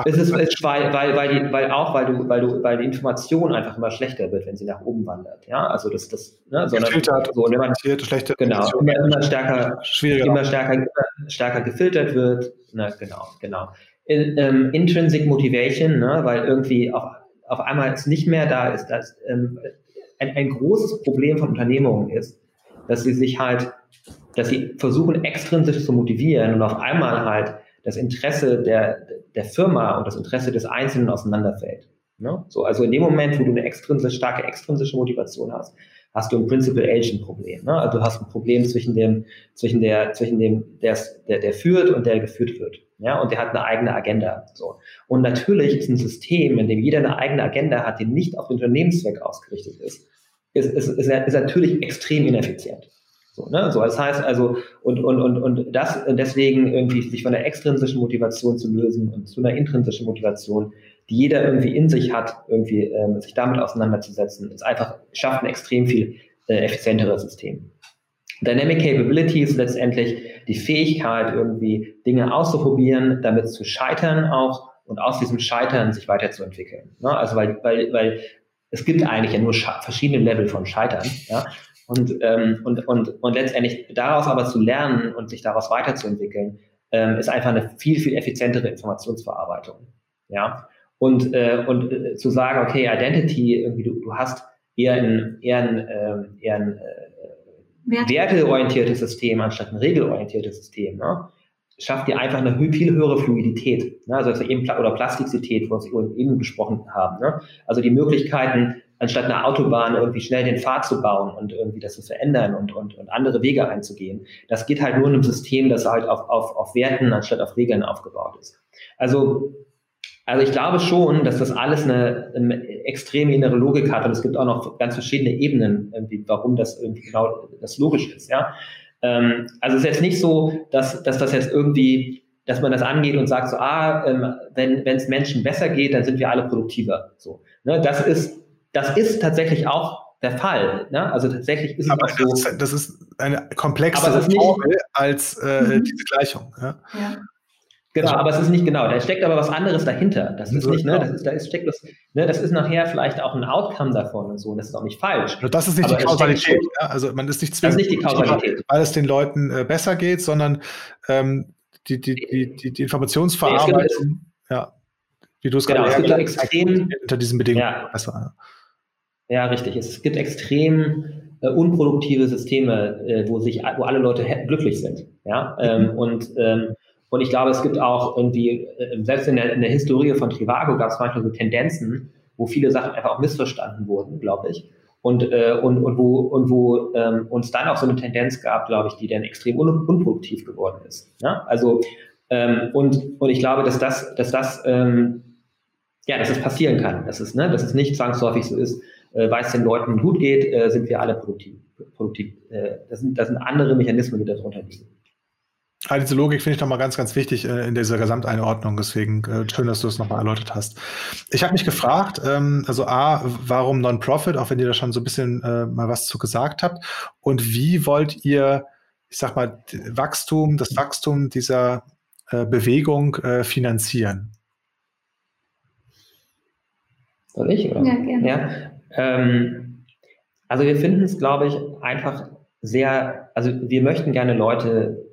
ist es, ist, weil, weil, weil, die, weil auch, weil du, weil du, weil die Information einfach immer schlechter wird, wenn sie nach oben wandert. Ja, also das, das, ne, sondern gefiltert, so, immer, schlechte genau, immer, immer stärker, schwieriger. immer stärker, immer stärker gefiltert wird. Ne, genau, genau. In, ähm, Intrinsic Motivation, ne, weil irgendwie auf, auf einmal es nicht mehr da ist, dass ähm, ein, ein großes Problem von Unternehmungen ist, dass sie sich halt, dass sie versuchen extrinsisch zu motivieren und auf einmal halt das Interesse der, der Firma und das Interesse des Einzelnen auseinanderfällt. Ne? So, also in dem Moment, wo du eine extrinsisch, starke extrinsische Motivation hast, hast du ein Principal Agent Problem. Ne? Also du hast ein Problem zwischen dem, zwischen der, zwischen dem, der, der, der führt und der geführt wird. Ja, und der hat eine eigene Agenda. So. Und natürlich ist ein System, in dem jeder eine eigene Agenda hat, die nicht auf den Unternehmenszweck ausgerichtet ist, ist, ist, ist, ist natürlich extrem ineffizient. So, ne? so, das heißt also, und, und, und, und das deswegen irgendwie sich von der extrinsischen Motivation zu lösen und zu einer intrinsischen Motivation, die jeder irgendwie in sich hat, irgendwie ähm, sich damit auseinanderzusetzen, ist einfach, schafft ein extrem viel äh, effizienteres System. Dynamic Capability ist letztendlich die Fähigkeit, irgendwie Dinge auszuprobieren, damit zu scheitern auch und aus diesem Scheitern sich weiterzuentwickeln. Ne? Also weil, weil, weil es gibt eigentlich ja nur verschiedene Level von Scheitern. Ja? Und, ähm, und, und, und letztendlich daraus aber zu lernen und sich daraus weiterzuentwickeln, ähm, ist einfach eine viel, viel effizientere Informationsverarbeitung. Ja. Und, äh, und äh, zu sagen, okay, Identity, irgendwie du, du hast eher ein, eher ein, äh, eher ein äh, werteorientiertes System anstatt ein regelorientiertes System, ne? schafft dir einfach eine viel höhere Fluidität. Ne? Also eben oder Plastizität, was wir eben besprochen haben. Ne? Also die Möglichkeiten, anstatt einer Autobahn irgendwie schnell den Pfad zu bauen und irgendwie das zu verändern und, und, und andere Wege einzugehen. Das geht halt nur in einem System, das halt auf, auf, auf Werten anstatt auf Regeln aufgebaut ist. Also also ich glaube schon, dass das alles eine, eine, extreme innere Logik hat und es gibt auch noch ganz verschiedene Ebenen, warum das irgendwie genau das logisch ist. Ja, ähm, also es ist jetzt nicht so, dass, dass das jetzt irgendwie, dass man das angeht und sagt so, ah, ähm, wenn es Menschen besser geht, dann sind wir alle produktiver. So, ne? Das ist das ist tatsächlich auch der Fall. Ne? Also tatsächlich ist aber es auch so. Das ist eine komplexere Formel als äh, mhm. diese Gleichung. Ja? ja. Genau, also, aber es ist nicht genau. Da steckt aber was anderes dahinter. Das ist so nicht, ne, das ist, da ist, steckt das, ne, das ist nachher vielleicht auch ein Outcome davon und so. Und das ist auch nicht falsch. Das ist nicht aber die Kausalität. Ja? Also man ist nicht zwingend, das ist nicht die Kausalität. weil es den Leuten äh, besser geht, sondern ähm, die, die, die, die, die Informationsverarbeitung, ja, wie du es genau, gerade gesagt hast, extrem unter diesen Bedingungen ja. besser. Ja, richtig. Es gibt extrem äh, unproduktive Systeme, äh, wo sich, wo alle Leute glücklich sind. Ja, ähm, mhm. und ähm, und ich glaube, es gibt auch irgendwie, äh, selbst in der, in der Historie von Trivago gab es manchmal so Tendenzen, wo viele Sachen einfach auch missverstanden wurden, glaube ich. Und, äh, und, und wo, und wo ähm, uns dann auch so eine Tendenz gab, glaube ich, die dann extrem un unproduktiv geworden ist. Ja? Also, ähm, und, und ich glaube, dass das, dass das, ähm, ja, dass es passieren kann, dass es, ne, dass es nicht zwangsläufig so ist, weil es den Leuten gut geht, äh, sind wir alle produktiv. produktiv. Äh, das, sind, das sind andere Mechanismen, die darunter liegen. Also diese Logik finde ich nochmal ganz, ganz wichtig äh, in dieser Gesamteinordnung. Deswegen äh, schön, dass du es nochmal erläutert hast. Ich habe mich gefragt, ähm, also A, warum Non-Profit, auch wenn ihr da schon so ein bisschen äh, mal was zu gesagt habt. Und wie wollt ihr, ich sag mal, Wachstum, das Wachstum dieser äh, Bewegung äh, finanzieren? Soll ich? Oder? Ja, gerne. Ja, ähm, also wir finden es, glaube ich, einfach sehr, also wir möchten gerne Leute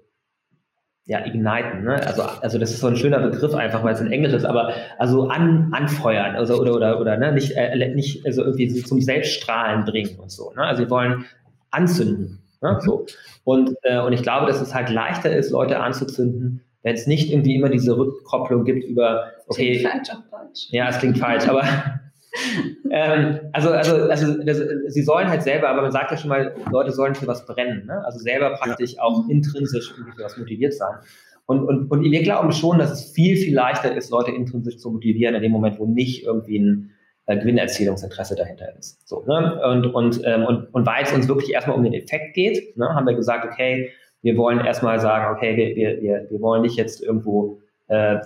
ja, igniten, ne? Also, also das ist so ein schöner Begriff einfach, weil es in Englisch ist, aber also an, anfeuern, also oder oder oder ne, nicht, äh, nicht also irgendwie zum Selbststrahlen bringen und so. Ne? Also wir wollen anzünden. Ne? Mhm. So. Und, äh, und ich glaube, dass es halt leichter ist, Leute anzuzünden, wenn es nicht irgendwie immer diese Rückkopplung gibt über, okay. Klingt falsch auf Deutsch. Ja, es klingt falsch, aber [LAUGHS] ähm, also, also, also das, sie sollen halt selber, aber man sagt ja schon mal, Leute sollen für was brennen. Ne? Also selber praktisch ja. auch intrinsisch irgendwie für was motiviert sein. Und, und, und wir glauben schon, dass es viel, viel leichter ist, Leute intrinsisch zu motivieren, in dem Moment, wo nicht irgendwie ein äh, Gewinnerzielungsinteresse dahinter ist. So, ne? Und, und, ähm, und, und weil es uns wirklich erstmal um den Effekt geht, ne, haben wir gesagt, okay, wir wollen erstmal sagen, okay, wir, wir, wir, wir wollen nicht jetzt irgendwo äh,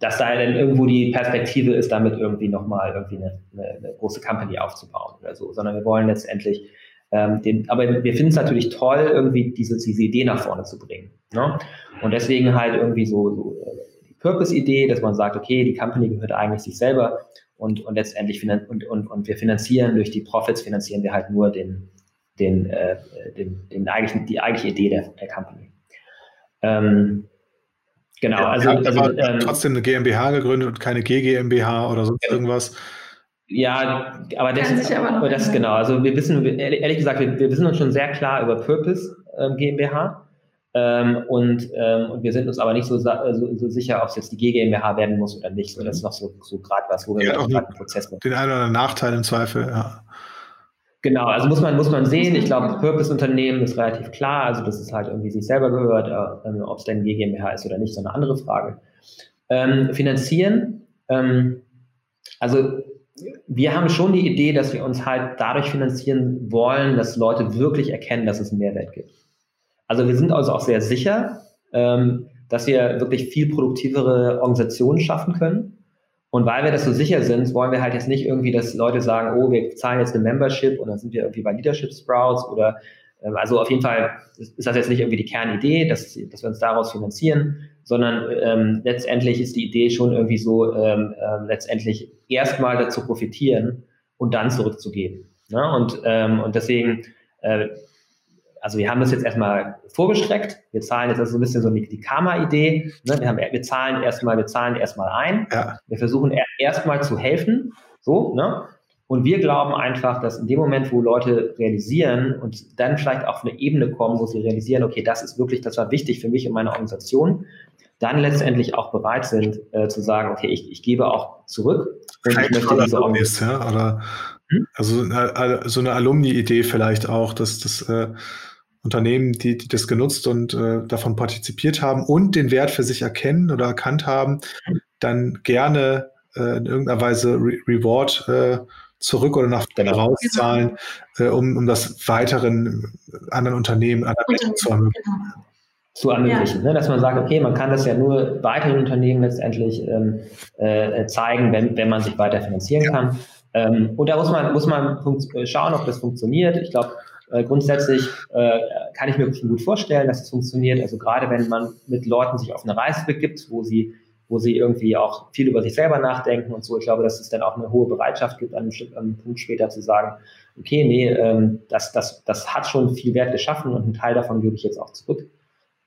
dass da dann irgendwo die Perspektive ist, damit irgendwie nochmal irgendwie eine, eine, große Company aufzubauen oder so, sondern wir wollen letztendlich ähm, den, aber wir finden es natürlich toll, irgendwie diese, diese Idee nach vorne zu bringen. Ne? Und deswegen halt irgendwie so, so äh, die Purpose-Idee, dass man sagt, okay, die Company gehört eigentlich sich selber und, und letztendlich und, und, und wir finanzieren durch die Profits finanzieren wir halt nur den, den, äh, den, den eigentlichen, die eigentliche Idee der, der Company. Ähm, Genau, ja, also, also ähm, trotzdem eine GmbH gegründet und keine GGMBH oder sonst irgendwas. Ja, aber das, ist, aber das genau. Also wir wissen, ehrlich gesagt, wir, wir wissen uns schon sehr klar über Purpose ähm, GmbH. Ähm, und, ähm, und wir sind uns aber nicht so, so, so sicher, ob es jetzt die GmbH werden muss oder nicht. So, das ist noch so, so gerade was, wo wir ja, gerade einen Prozess machen. Den einen oder anderen Nachteil im Zweifel, ja. Genau, also muss man, muss man sehen. Ich glaube, Purpose-Unternehmen ist relativ klar, also dass es halt irgendwie sich selber gehört, äh, ob es denn GmbH ist oder nicht, so eine andere Frage. Ähm, finanzieren, ähm, also wir haben schon die Idee, dass wir uns halt dadurch finanzieren wollen, dass Leute wirklich erkennen, dass es einen Mehrwert gibt. Also wir sind also auch sehr sicher, ähm, dass wir wirklich viel produktivere Organisationen schaffen können und weil wir das so sicher sind, wollen wir halt jetzt nicht irgendwie, dass Leute sagen, oh, wir zahlen jetzt eine Membership und dann sind wir irgendwie bei Leadership Sprouts oder ähm, also auf jeden Fall ist das jetzt nicht irgendwie die Kernidee, dass, dass wir uns daraus finanzieren, sondern ähm, letztendlich ist die Idee schon irgendwie so, ähm, äh, letztendlich erstmal dazu profitieren und dann zurückzugeben. Ne? Und, ähm, und deswegen äh, also wir haben das jetzt erstmal vorgestreckt. Wir zahlen jetzt also ein bisschen so die, die Karma-Idee. Ne? Wir, haben, wir zahlen erstmal, wir zahlen erstmal ein. Ja. Wir versuchen erstmal zu helfen. So, ne? Und wir glauben einfach, dass in dem Moment, wo Leute realisieren und dann vielleicht auf eine Ebene kommen, wo sie realisieren, okay, das ist wirklich, das war wichtig für mich und meine Organisation, dann letztendlich auch bereit sind äh, zu sagen, okay, ich, ich gebe auch zurück und Kein ich möchte diese Organisation. Ja, oder hm? also äh, so eine Alumni-Idee vielleicht auch, dass das äh, Unternehmen, die, die das genutzt und äh, davon partizipiert haben und den Wert für sich erkennen oder erkannt haben, dann gerne äh, in irgendeiner Weise Re Reward äh, zurück oder nach genau. rauszahlen, äh, um, um das weiteren anderen Unternehmen, anderen Menschen zu ermöglichen. Genau. Zu ermöglichen, ja. ne? dass man sagt, okay, man kann das ja nur weiteren Unternehmen letztendlich ähm, äh, zeigen, wenn, wenn man sich weiter finanzieren ja. kann. Ähm, und da muss man, muss man schauen, ob das funktioniert. Ich glaube, äh, grundsätzlich äh, kann ich mir gut vorstellen, dass es funktioniert. Also gerade wenn man mit Leuten sich auf eine Reise begibt, wo sie, wo sie irgendwie auch viel über sich selber nachdenken und so. Ich glaube, dass es dann auch eine hohe Bereitschaft gibt, an einem, an einem Punkt später zu sagen, okay, nee, ähm, das, das, das hat schon viel Wert geschaffen und einen Teil davon gebe ich jetzt auch zurück.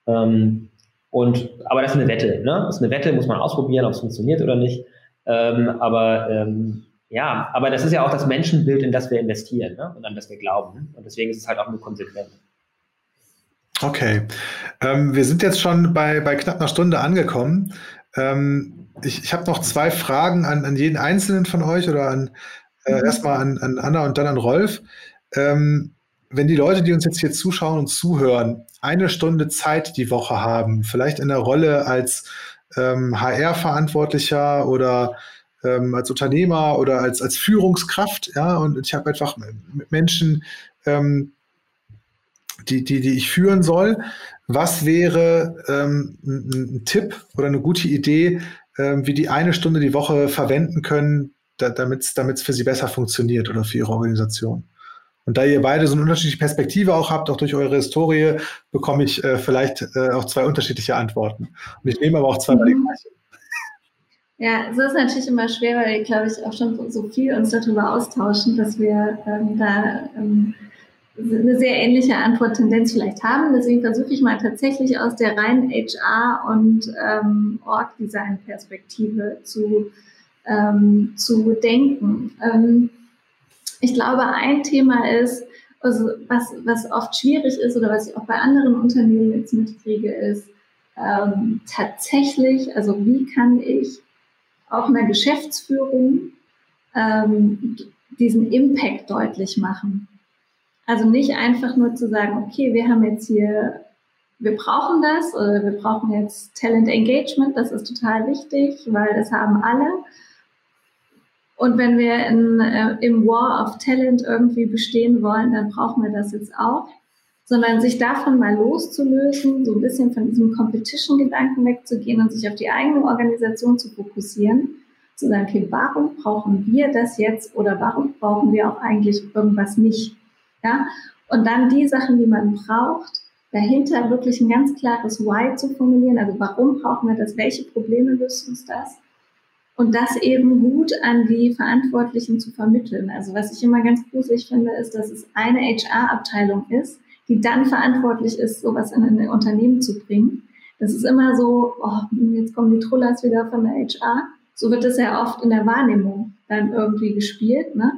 Ähm, und, aber das ist eine Wette, ne? Das ist eine Wette, muss man ausprobieren, ob es funktioniert oder nicht. Ähm, aber ähm, ja, aber das ist ja auch das Menschenbild, in das wir investieren ne? und an das wir glauben. Und deswegen ist es halt auch nur konsequent. Okay. Ähm, wir sind jetzt schon bei, bei knapp einer Stunde angekommen. Ähm, ich ich habe noch zwei Fragen an, an jeden Einzelnen von euch oder an äh, mhm. erstmal an, an Anna und dann an Rolf. Ähm, wenn die Leute, die uns jetzt hier zuschauen und zuhören, eine Stunde Zeit die Woche haben, vielleicht in der Rolle als HR-Verantwortlicher ähm, oder ähm, als Unternehmer oder als, als Führungskraft, ja, und ich habe einfach Menschen, ähm, die, die, die ich führen soll. Was wäre ähm, ein, ein, Tipp oder eine gute Idee, ähm, wie die eine Stunde die Woche verwenden können, da, damit es für sie besser funktioniert oder für ihre Organisation? Und da ihr beide so eine unterschiedliche Perspektive auch habt, auch durch eure Historie, bekomme ich äh, vielleicht äh, auch zwei unterschiedliche Antworten. Und ich nehme aber auch zweimal die gleiche. Ja, es ist natürlich immer schwer, weil wir, glaube ich, auch schon so viel uns darüber austauschen, dass wir ähm, da ähm, eine sehr ähnliche Antworttendenz vielleicht haben. Deswegen versuche ich mal tatsächlich aus der reinen HR- und ähm, Org-Design-Perspektive zu, ähm, zu denken. Ähm, ich glaube, ein Thema ist, also was, was oft schwierig ist oder was ich auch bei anderen Unternehmen jetzt mitkriege, ist ähm, tatsächlich, also wie kann ich auch einer Geschäftsführung ähm, diesen Impact deutlich machen. Also nicht einfach nur zu sagen, okay, wir haben jetzt hier, wir brauchen das oder wir brauchen jetzt Talent Engagement, das ist total wichtig, weil das haben alle. Und wenn wir in, äh, im War of Talent irgendwie bestehen wollen, dann brauchen wir das jetzt auch sondern sich davon mal loszulösen, so ein bisschen von diesem Competition-Gedanken wegzugehen und sich auf die eigene Organisation zu fokussieren, zu sagen, okay, warum brauchen wir das jetzt oder warum brauchen wir auch eigentlich irgendwas nicht? Ja? Und dann die Sachen, die man braucht, dahinter wirklich ein ganz klares Why zu formulieren. Also warum brauchen wir das? Welche Probleme löst uns das? Und das eben gut an die Verantwortlichen zu vermitteln. Also was ich immer ganz gruselig finde, ist, dass es eine HR-Abteilung ist, die dann verantwortlich ist, sowas in ein Unternehmen zu bringen. Das ist immer so, oh, jetzt kommen die Trullers wieder von der HR. So wird es ja oft in der Wahrnehmung dann irgendwie gespielt, ne?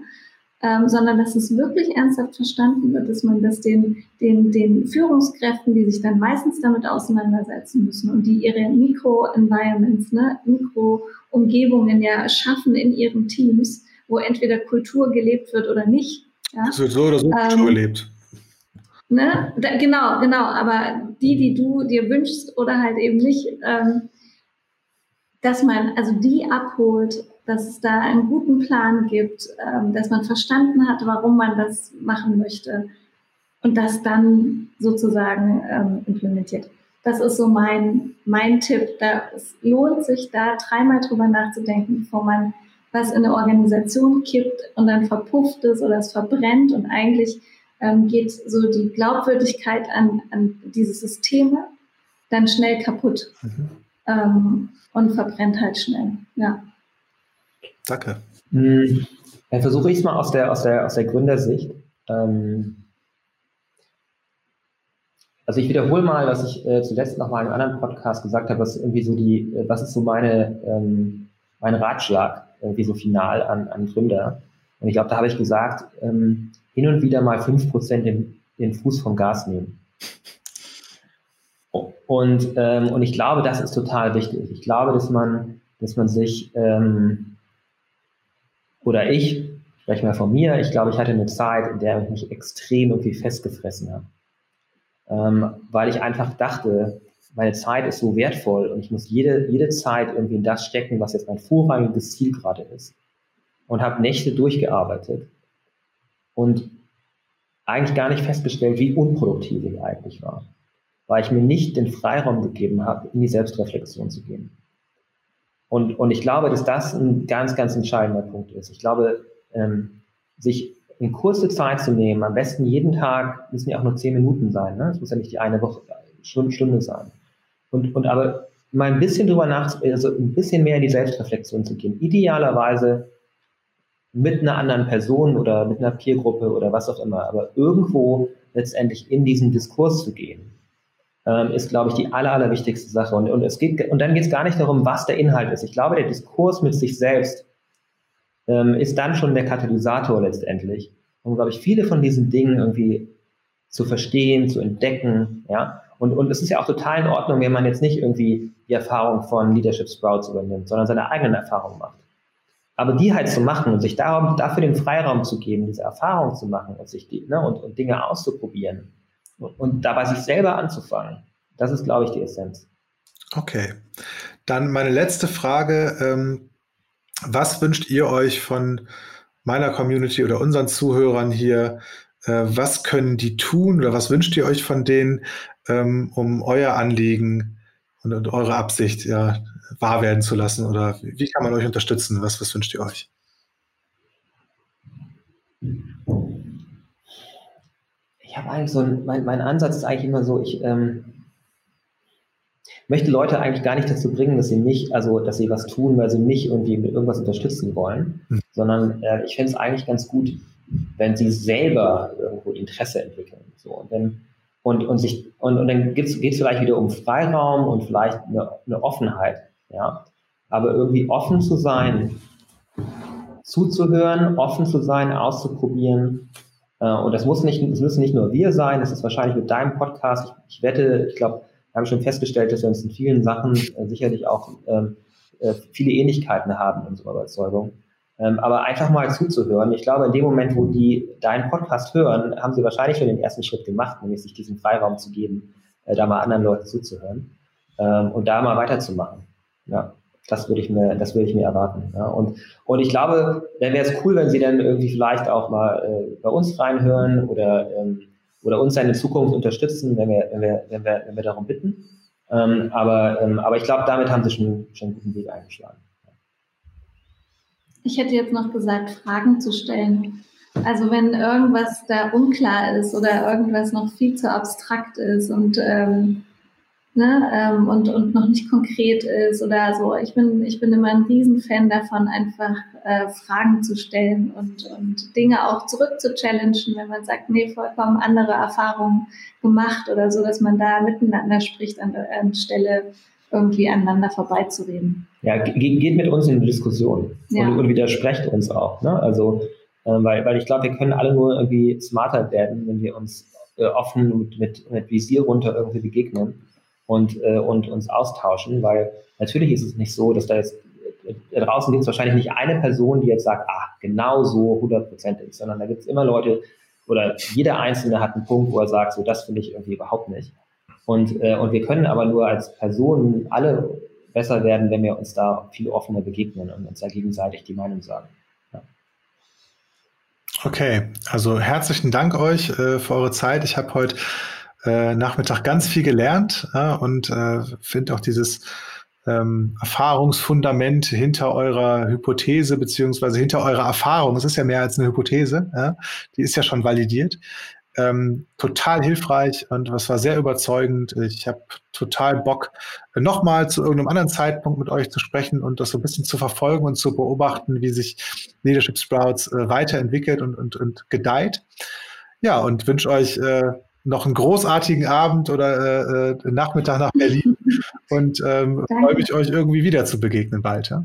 Ähm, sondern dass es wirklich ernsthaft verstanden wird, dass man das den, den, den Führungskräften, die sich dann meistens damit auseinandersetzen müssen und die ihre Mikro-Environments, ne, Mikro-Umgebungen ja schaffen in ihren Teams, wo entweder Kultur gelebt wird oder nicht. Ja? Es wird so oder so Kultur ähm, gelebt. Ne? Da, genau, genau. Aber die, die du dir wünschst oder halt eben nicht, ähm, dass man also die abholt, dass es da einen guten Plan gibt, ähm, dass man verstanden hat, warum man das machen möchte und das dann sozusagen ähm, implementiert. Das ist so mein, mein Tipp. Da, es lohnt sich da dreimal drüber nachzudenken, bevor man was in eine Organisation kippt und dann verpufft es oder es verbrennt und eigentlich ähm, geht so die Glaubwürdigkeit an, an diese Systeme dann schnell kaputt mhm. ähm, und verbrennt halt schnell. Ja. Danke. Hm. Dann versuche ich es mal aus der, aus der, aus der Gründersicht. Ähm, also ich wiederhole mal, was ich äh, zuletzt noch mal in einem anderen Podcast gesagt habe, was irgendwie so die, äh, was ist so meine, ähm, mein Ratschlag, irgendwie so final an, an Gründer. Und ich glaube, da habe ich gesagt, ähm, hin und wieder mal fünf Prozent den, den Fuß vom Gas nehmen. Und, ähm, und ich glaube, das ist total wichtig. Ich glaube, dass man, dass man sich, ähm, oder ich, spreche mal von mir, ich glaube, ich hatte eine Zeit, in der ich mich extrem irgendwie festgefressen habe ähm, weil ich einfach dachte, meine Zeit ist so wertvoll und ich muss jede, jede Zeit irgendwie in das stecken, was jetzt mein vorrangiges Ziel gerade ist. Und habe Nächte durchgearbeitet und eigentlich gar nicht festgestellt, wie unproduktiv ich eigentlich war, weil ich mir nicht den Freiraum gegeben habe, in die Selbstreflexion zu gehen. Und, und ich glaube, dass das ein ganz, ganz entscheidender Punkt ist. Ich glaube, ähm, sich in kurze Zeit zu nehmen, am besten jeden Tag, müssen ja auch nur zehn Minuten sein, ne? Es muss ja nicht die eine Woche, Stunde, Stunde sein. Und, und aber mal ein bisschen drüber nach, also ein bisschen mehr in die Selbstreflexion zu gehen. Idealerweise mit einer anderen Person oder mit einer Peergruppe oder was auch immer, aber irgendwo letztendlich in diesen Diskurs zu gehen, ähm, ist, glaube ich, die aller, allerwichtigste Sache. Und, und, es geht, und dann geht es gar nicht darum, was der Inhalt ist. Ich glaube, der Diskurs mit sich selbst ähm, ist dann schon der Katalysator letztendlich, um, glaube ich, viele von diesen Dingen irgendwie zu verstehen, zu entdecken, ja. Und, und es ist ja auch total in Ordnung, wenn man jetzt nicht irgendwie die Erfahrung von Leadership Sprouts übernimmt, sondern seine eigenen Erfahrungen macht. Aber die halt zu machen und sich darum, dafür den Freiraum zu geben, diese Erfahrung zu machen und sich die, ne, und, und Dinge auszuprobieren und, und dabei sich selber anzufangen, das ist, glaube ich, die Essenz. Okay. Dann meine letzte Frage. Ähm, was wünscht ihr euch von meiner Community oder unseren Zuhörern hier? Äh, was können die tun oder was wünscht ihr euch von denen, ähm, um euer Anliegen und, und, eure Absicht ja, wahr werden zu lassen? Oder wie kann man euch unterstützen? Was, was wünscht ihr euch? Ich habe eigentlich so ein, mein, mein Ansatz ist eigentlich immer so, ich, ähm, möchte Leute eigentlich gar nicht dazu bringen, dass sie nicht, also dass sie was tun, weil sie mich irgendwie mit irgendwas unterstützen wollen, mhm. sondern äh, ich finde es eigentlich ganz gut, wenn sie selber irgendwo Interesse entwickeln. So und wenn und, und sich und, und dann geht es vielleicht wieder um Freiraum und vielleicht eine, eine Offenheit, ja. Aber irgendwie offen zu sein, zuzuhören, offen zu sein, auszuprobieren. Äh, und das muss nicht, das müssen nicht nur wir sein, das ist wahrscheinlich mit deinem Podcast. Ich, ich wette, ich glaube, wir haben schon festgestellt, dass wir uns in vielen Sachen äh, sicherlich auch ähm, äh, viele Ähnlichkeiten haben in unserer Überzeugung. Ähm, aber einfach mal zuzuhören. Ich glaube, in dem Moment, wo die deinen Podcast hören, haben sie wahrscheinlich schon den ersten Schritt gemacht, nämlich sich diesen Freiraum zu geben, äh, da mal anderen Leuten zuzuhören ähm, und da mal weiterzumachen. Ja, das würde ich mir, das würde ich mir erwarten. Ja. Und, und ich glaube, dann wäre es cool, wenn sie dann irgendwie vielleicht auch mal äh, bei uns reinhören oder ähm, oder uns seine Zukunft unterstützen, wenn wir, wenn wir, wenn wir, wenn wir darum bitten. Ähm, aber, ähm, aber ich glaube, damit haben sie schon, schon einen guten Weg eingeschlagen. Ich hätte jetzt noch gesagt, Fragen zu stellen. Also wenn irgendwas da unklar ist oder irgendwas noch viel zu abstrakt ist und ähm, ne, ähm, und, und noch nicht konkret ist oder so. Ich bin, ich bin immer ein Riesenfan davon, einfach äh, Fragen zu stellen und, und Dinge auch zurück zu challengen, wenn man sagt, nee, vollkommen andere Erfahrungen gemacht oder so, dass man da miteinander spricht, an, anstelle irgendwie aneinander vorbeizureden. Ja, geht mit uns in die Diskussion ja. und, und widersprecht uns auch. Ne? Also, äh, weil, weil ich glaube, wir können alle nur irgendwie smarter werden, wenn wir uns äh, offen mit, mit, mit Visier runter irgendwie begegnen und, äh, und uns austauschen, weil natürlich ist es nicht so, dass da jetzt da draußen gibt es wahrscheinlich nicht eine Person, die jetzt sagt, ah, genau so hundertprozentig, sondern da gibt es immer Leute oder jeder Einzelne hat einen Punkt, wo er sagt, so das finde ich irgendwie überhaupt nicht. Und, äh, und wir können aber nur als Personen alle besser werden, wenn wir uns da viel offener begegnen und uns da gegenseitig die Meinung sagen. Okay, also herzlichen Dank euch äh, für eure Zeit. Ich habe heute äh, Nachmittag ganz viel gelernt ja, und äh, finde auch dieses ähm, Erfahrungsfundament hinter eurer Hypothese beziehungsweise hinter eurer Erfahrung. Es ist ja mehr als eine Hypothese, ja, die ist ja schon validiert. Ähm, total hilfreich und was war sehr überzeugend. Ich habe total Bock, nochmal zu irgendeinem anderen Zeitpunkt mit euch zu sprechen und das so ein bisschen zu verfolgen und zu beobachten, wie sich Leadership Sprouts äh, weiterentwickelt und, und, und gedeiht. Ja, und wünsche euch äh, noch einen großartigen Abend oder äh, Nachmittag nach Berlin und ähm, freue mich, euch irgendwie wieder zu begegnen bald. Ja?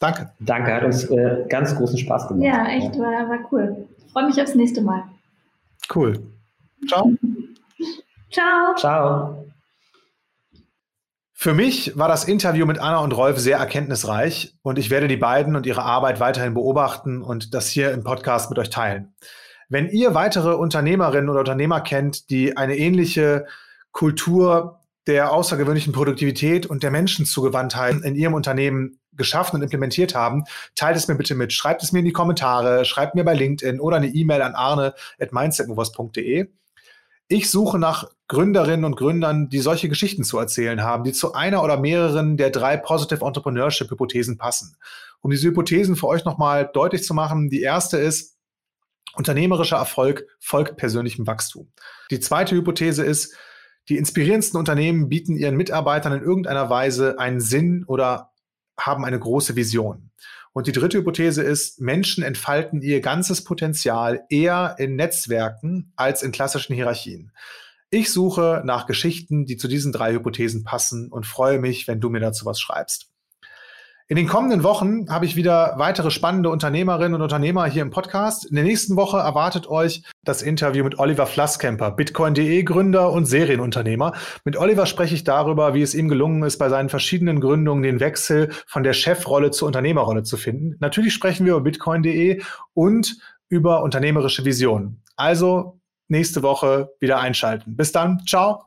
Danke. Danke, hat uns äh, ganz großen Spaß gemacht. Ja, echt, war, war cool. Freue mich aufs nächste Mal. Cool. Ciao. Ciao. Ciao. Für mich war das Interview mit Anna und Rolf sehr erkenntnisreich und ich werde die beiden und ihre Arbeit weiterhin beobachten und das hier im Podcast mit euch teilen. Wenn ihr weitere Unternehmerinnen oder Unternehmer kennt, die eine ähnliche Kultur der außergewöhnlichen Produktivität und der Menschenzugewandtheit in ihrem Unternehmen geschaffen und implementiert haben, teilt es mir bitte mit. Schreibt es mir in die Kommentare, schreibt mir bei LinkedIn oder eine E-Mail an arne at mindsetmovers.de. Ich suche nach Gründerinnen und Gründern, die solche Geschichten zu erzählen haben, die zu einer oder mehreren der drei Positive Entrepreneurship Hypothesen passen. Um diese Hypothesen für euch nochmal deutlich zu machen, die erste ist, unternehmerischer Erfolg folgt persönlichem Wachstum. Die zweite Hypothese ist, die inspirierendsten Unternehmen bieten ihren Mitarbeitern in irgendeiner Weise einen Sinn oder haben eine große Vision. Und die dritte Hypothese ist, Menschen entfalten ihr ganzes Potenzial eher in Netzwerken als in klassischen Hierarchien. Ich suche nach Geschichten, die zu diesen drei Hypothesen passen und freue mich, wenn du mir dazu was schreibst. In den kommenden Wochen habe ich wieder weitere spannende Unternehmerinnen und Unternehmer hier im Podcast. In der nächsten Woche erwartet euch das Interview mit Oliver Flasskemper, Bitcoin.de Gründer und Serienunternehmer. Mit Oliver spreche ich darüber, wie es ihm gelungen ist, bei seinen verschiedenen Gründungen den Wechsel von der Chefrolle zur Unternehmerrolle zu finden. Natürlich sprechen wir über Bitcoin.de und über unternehmerische Visionen. Also nächste Woche wieder einschalten. Bis dann. Ciao.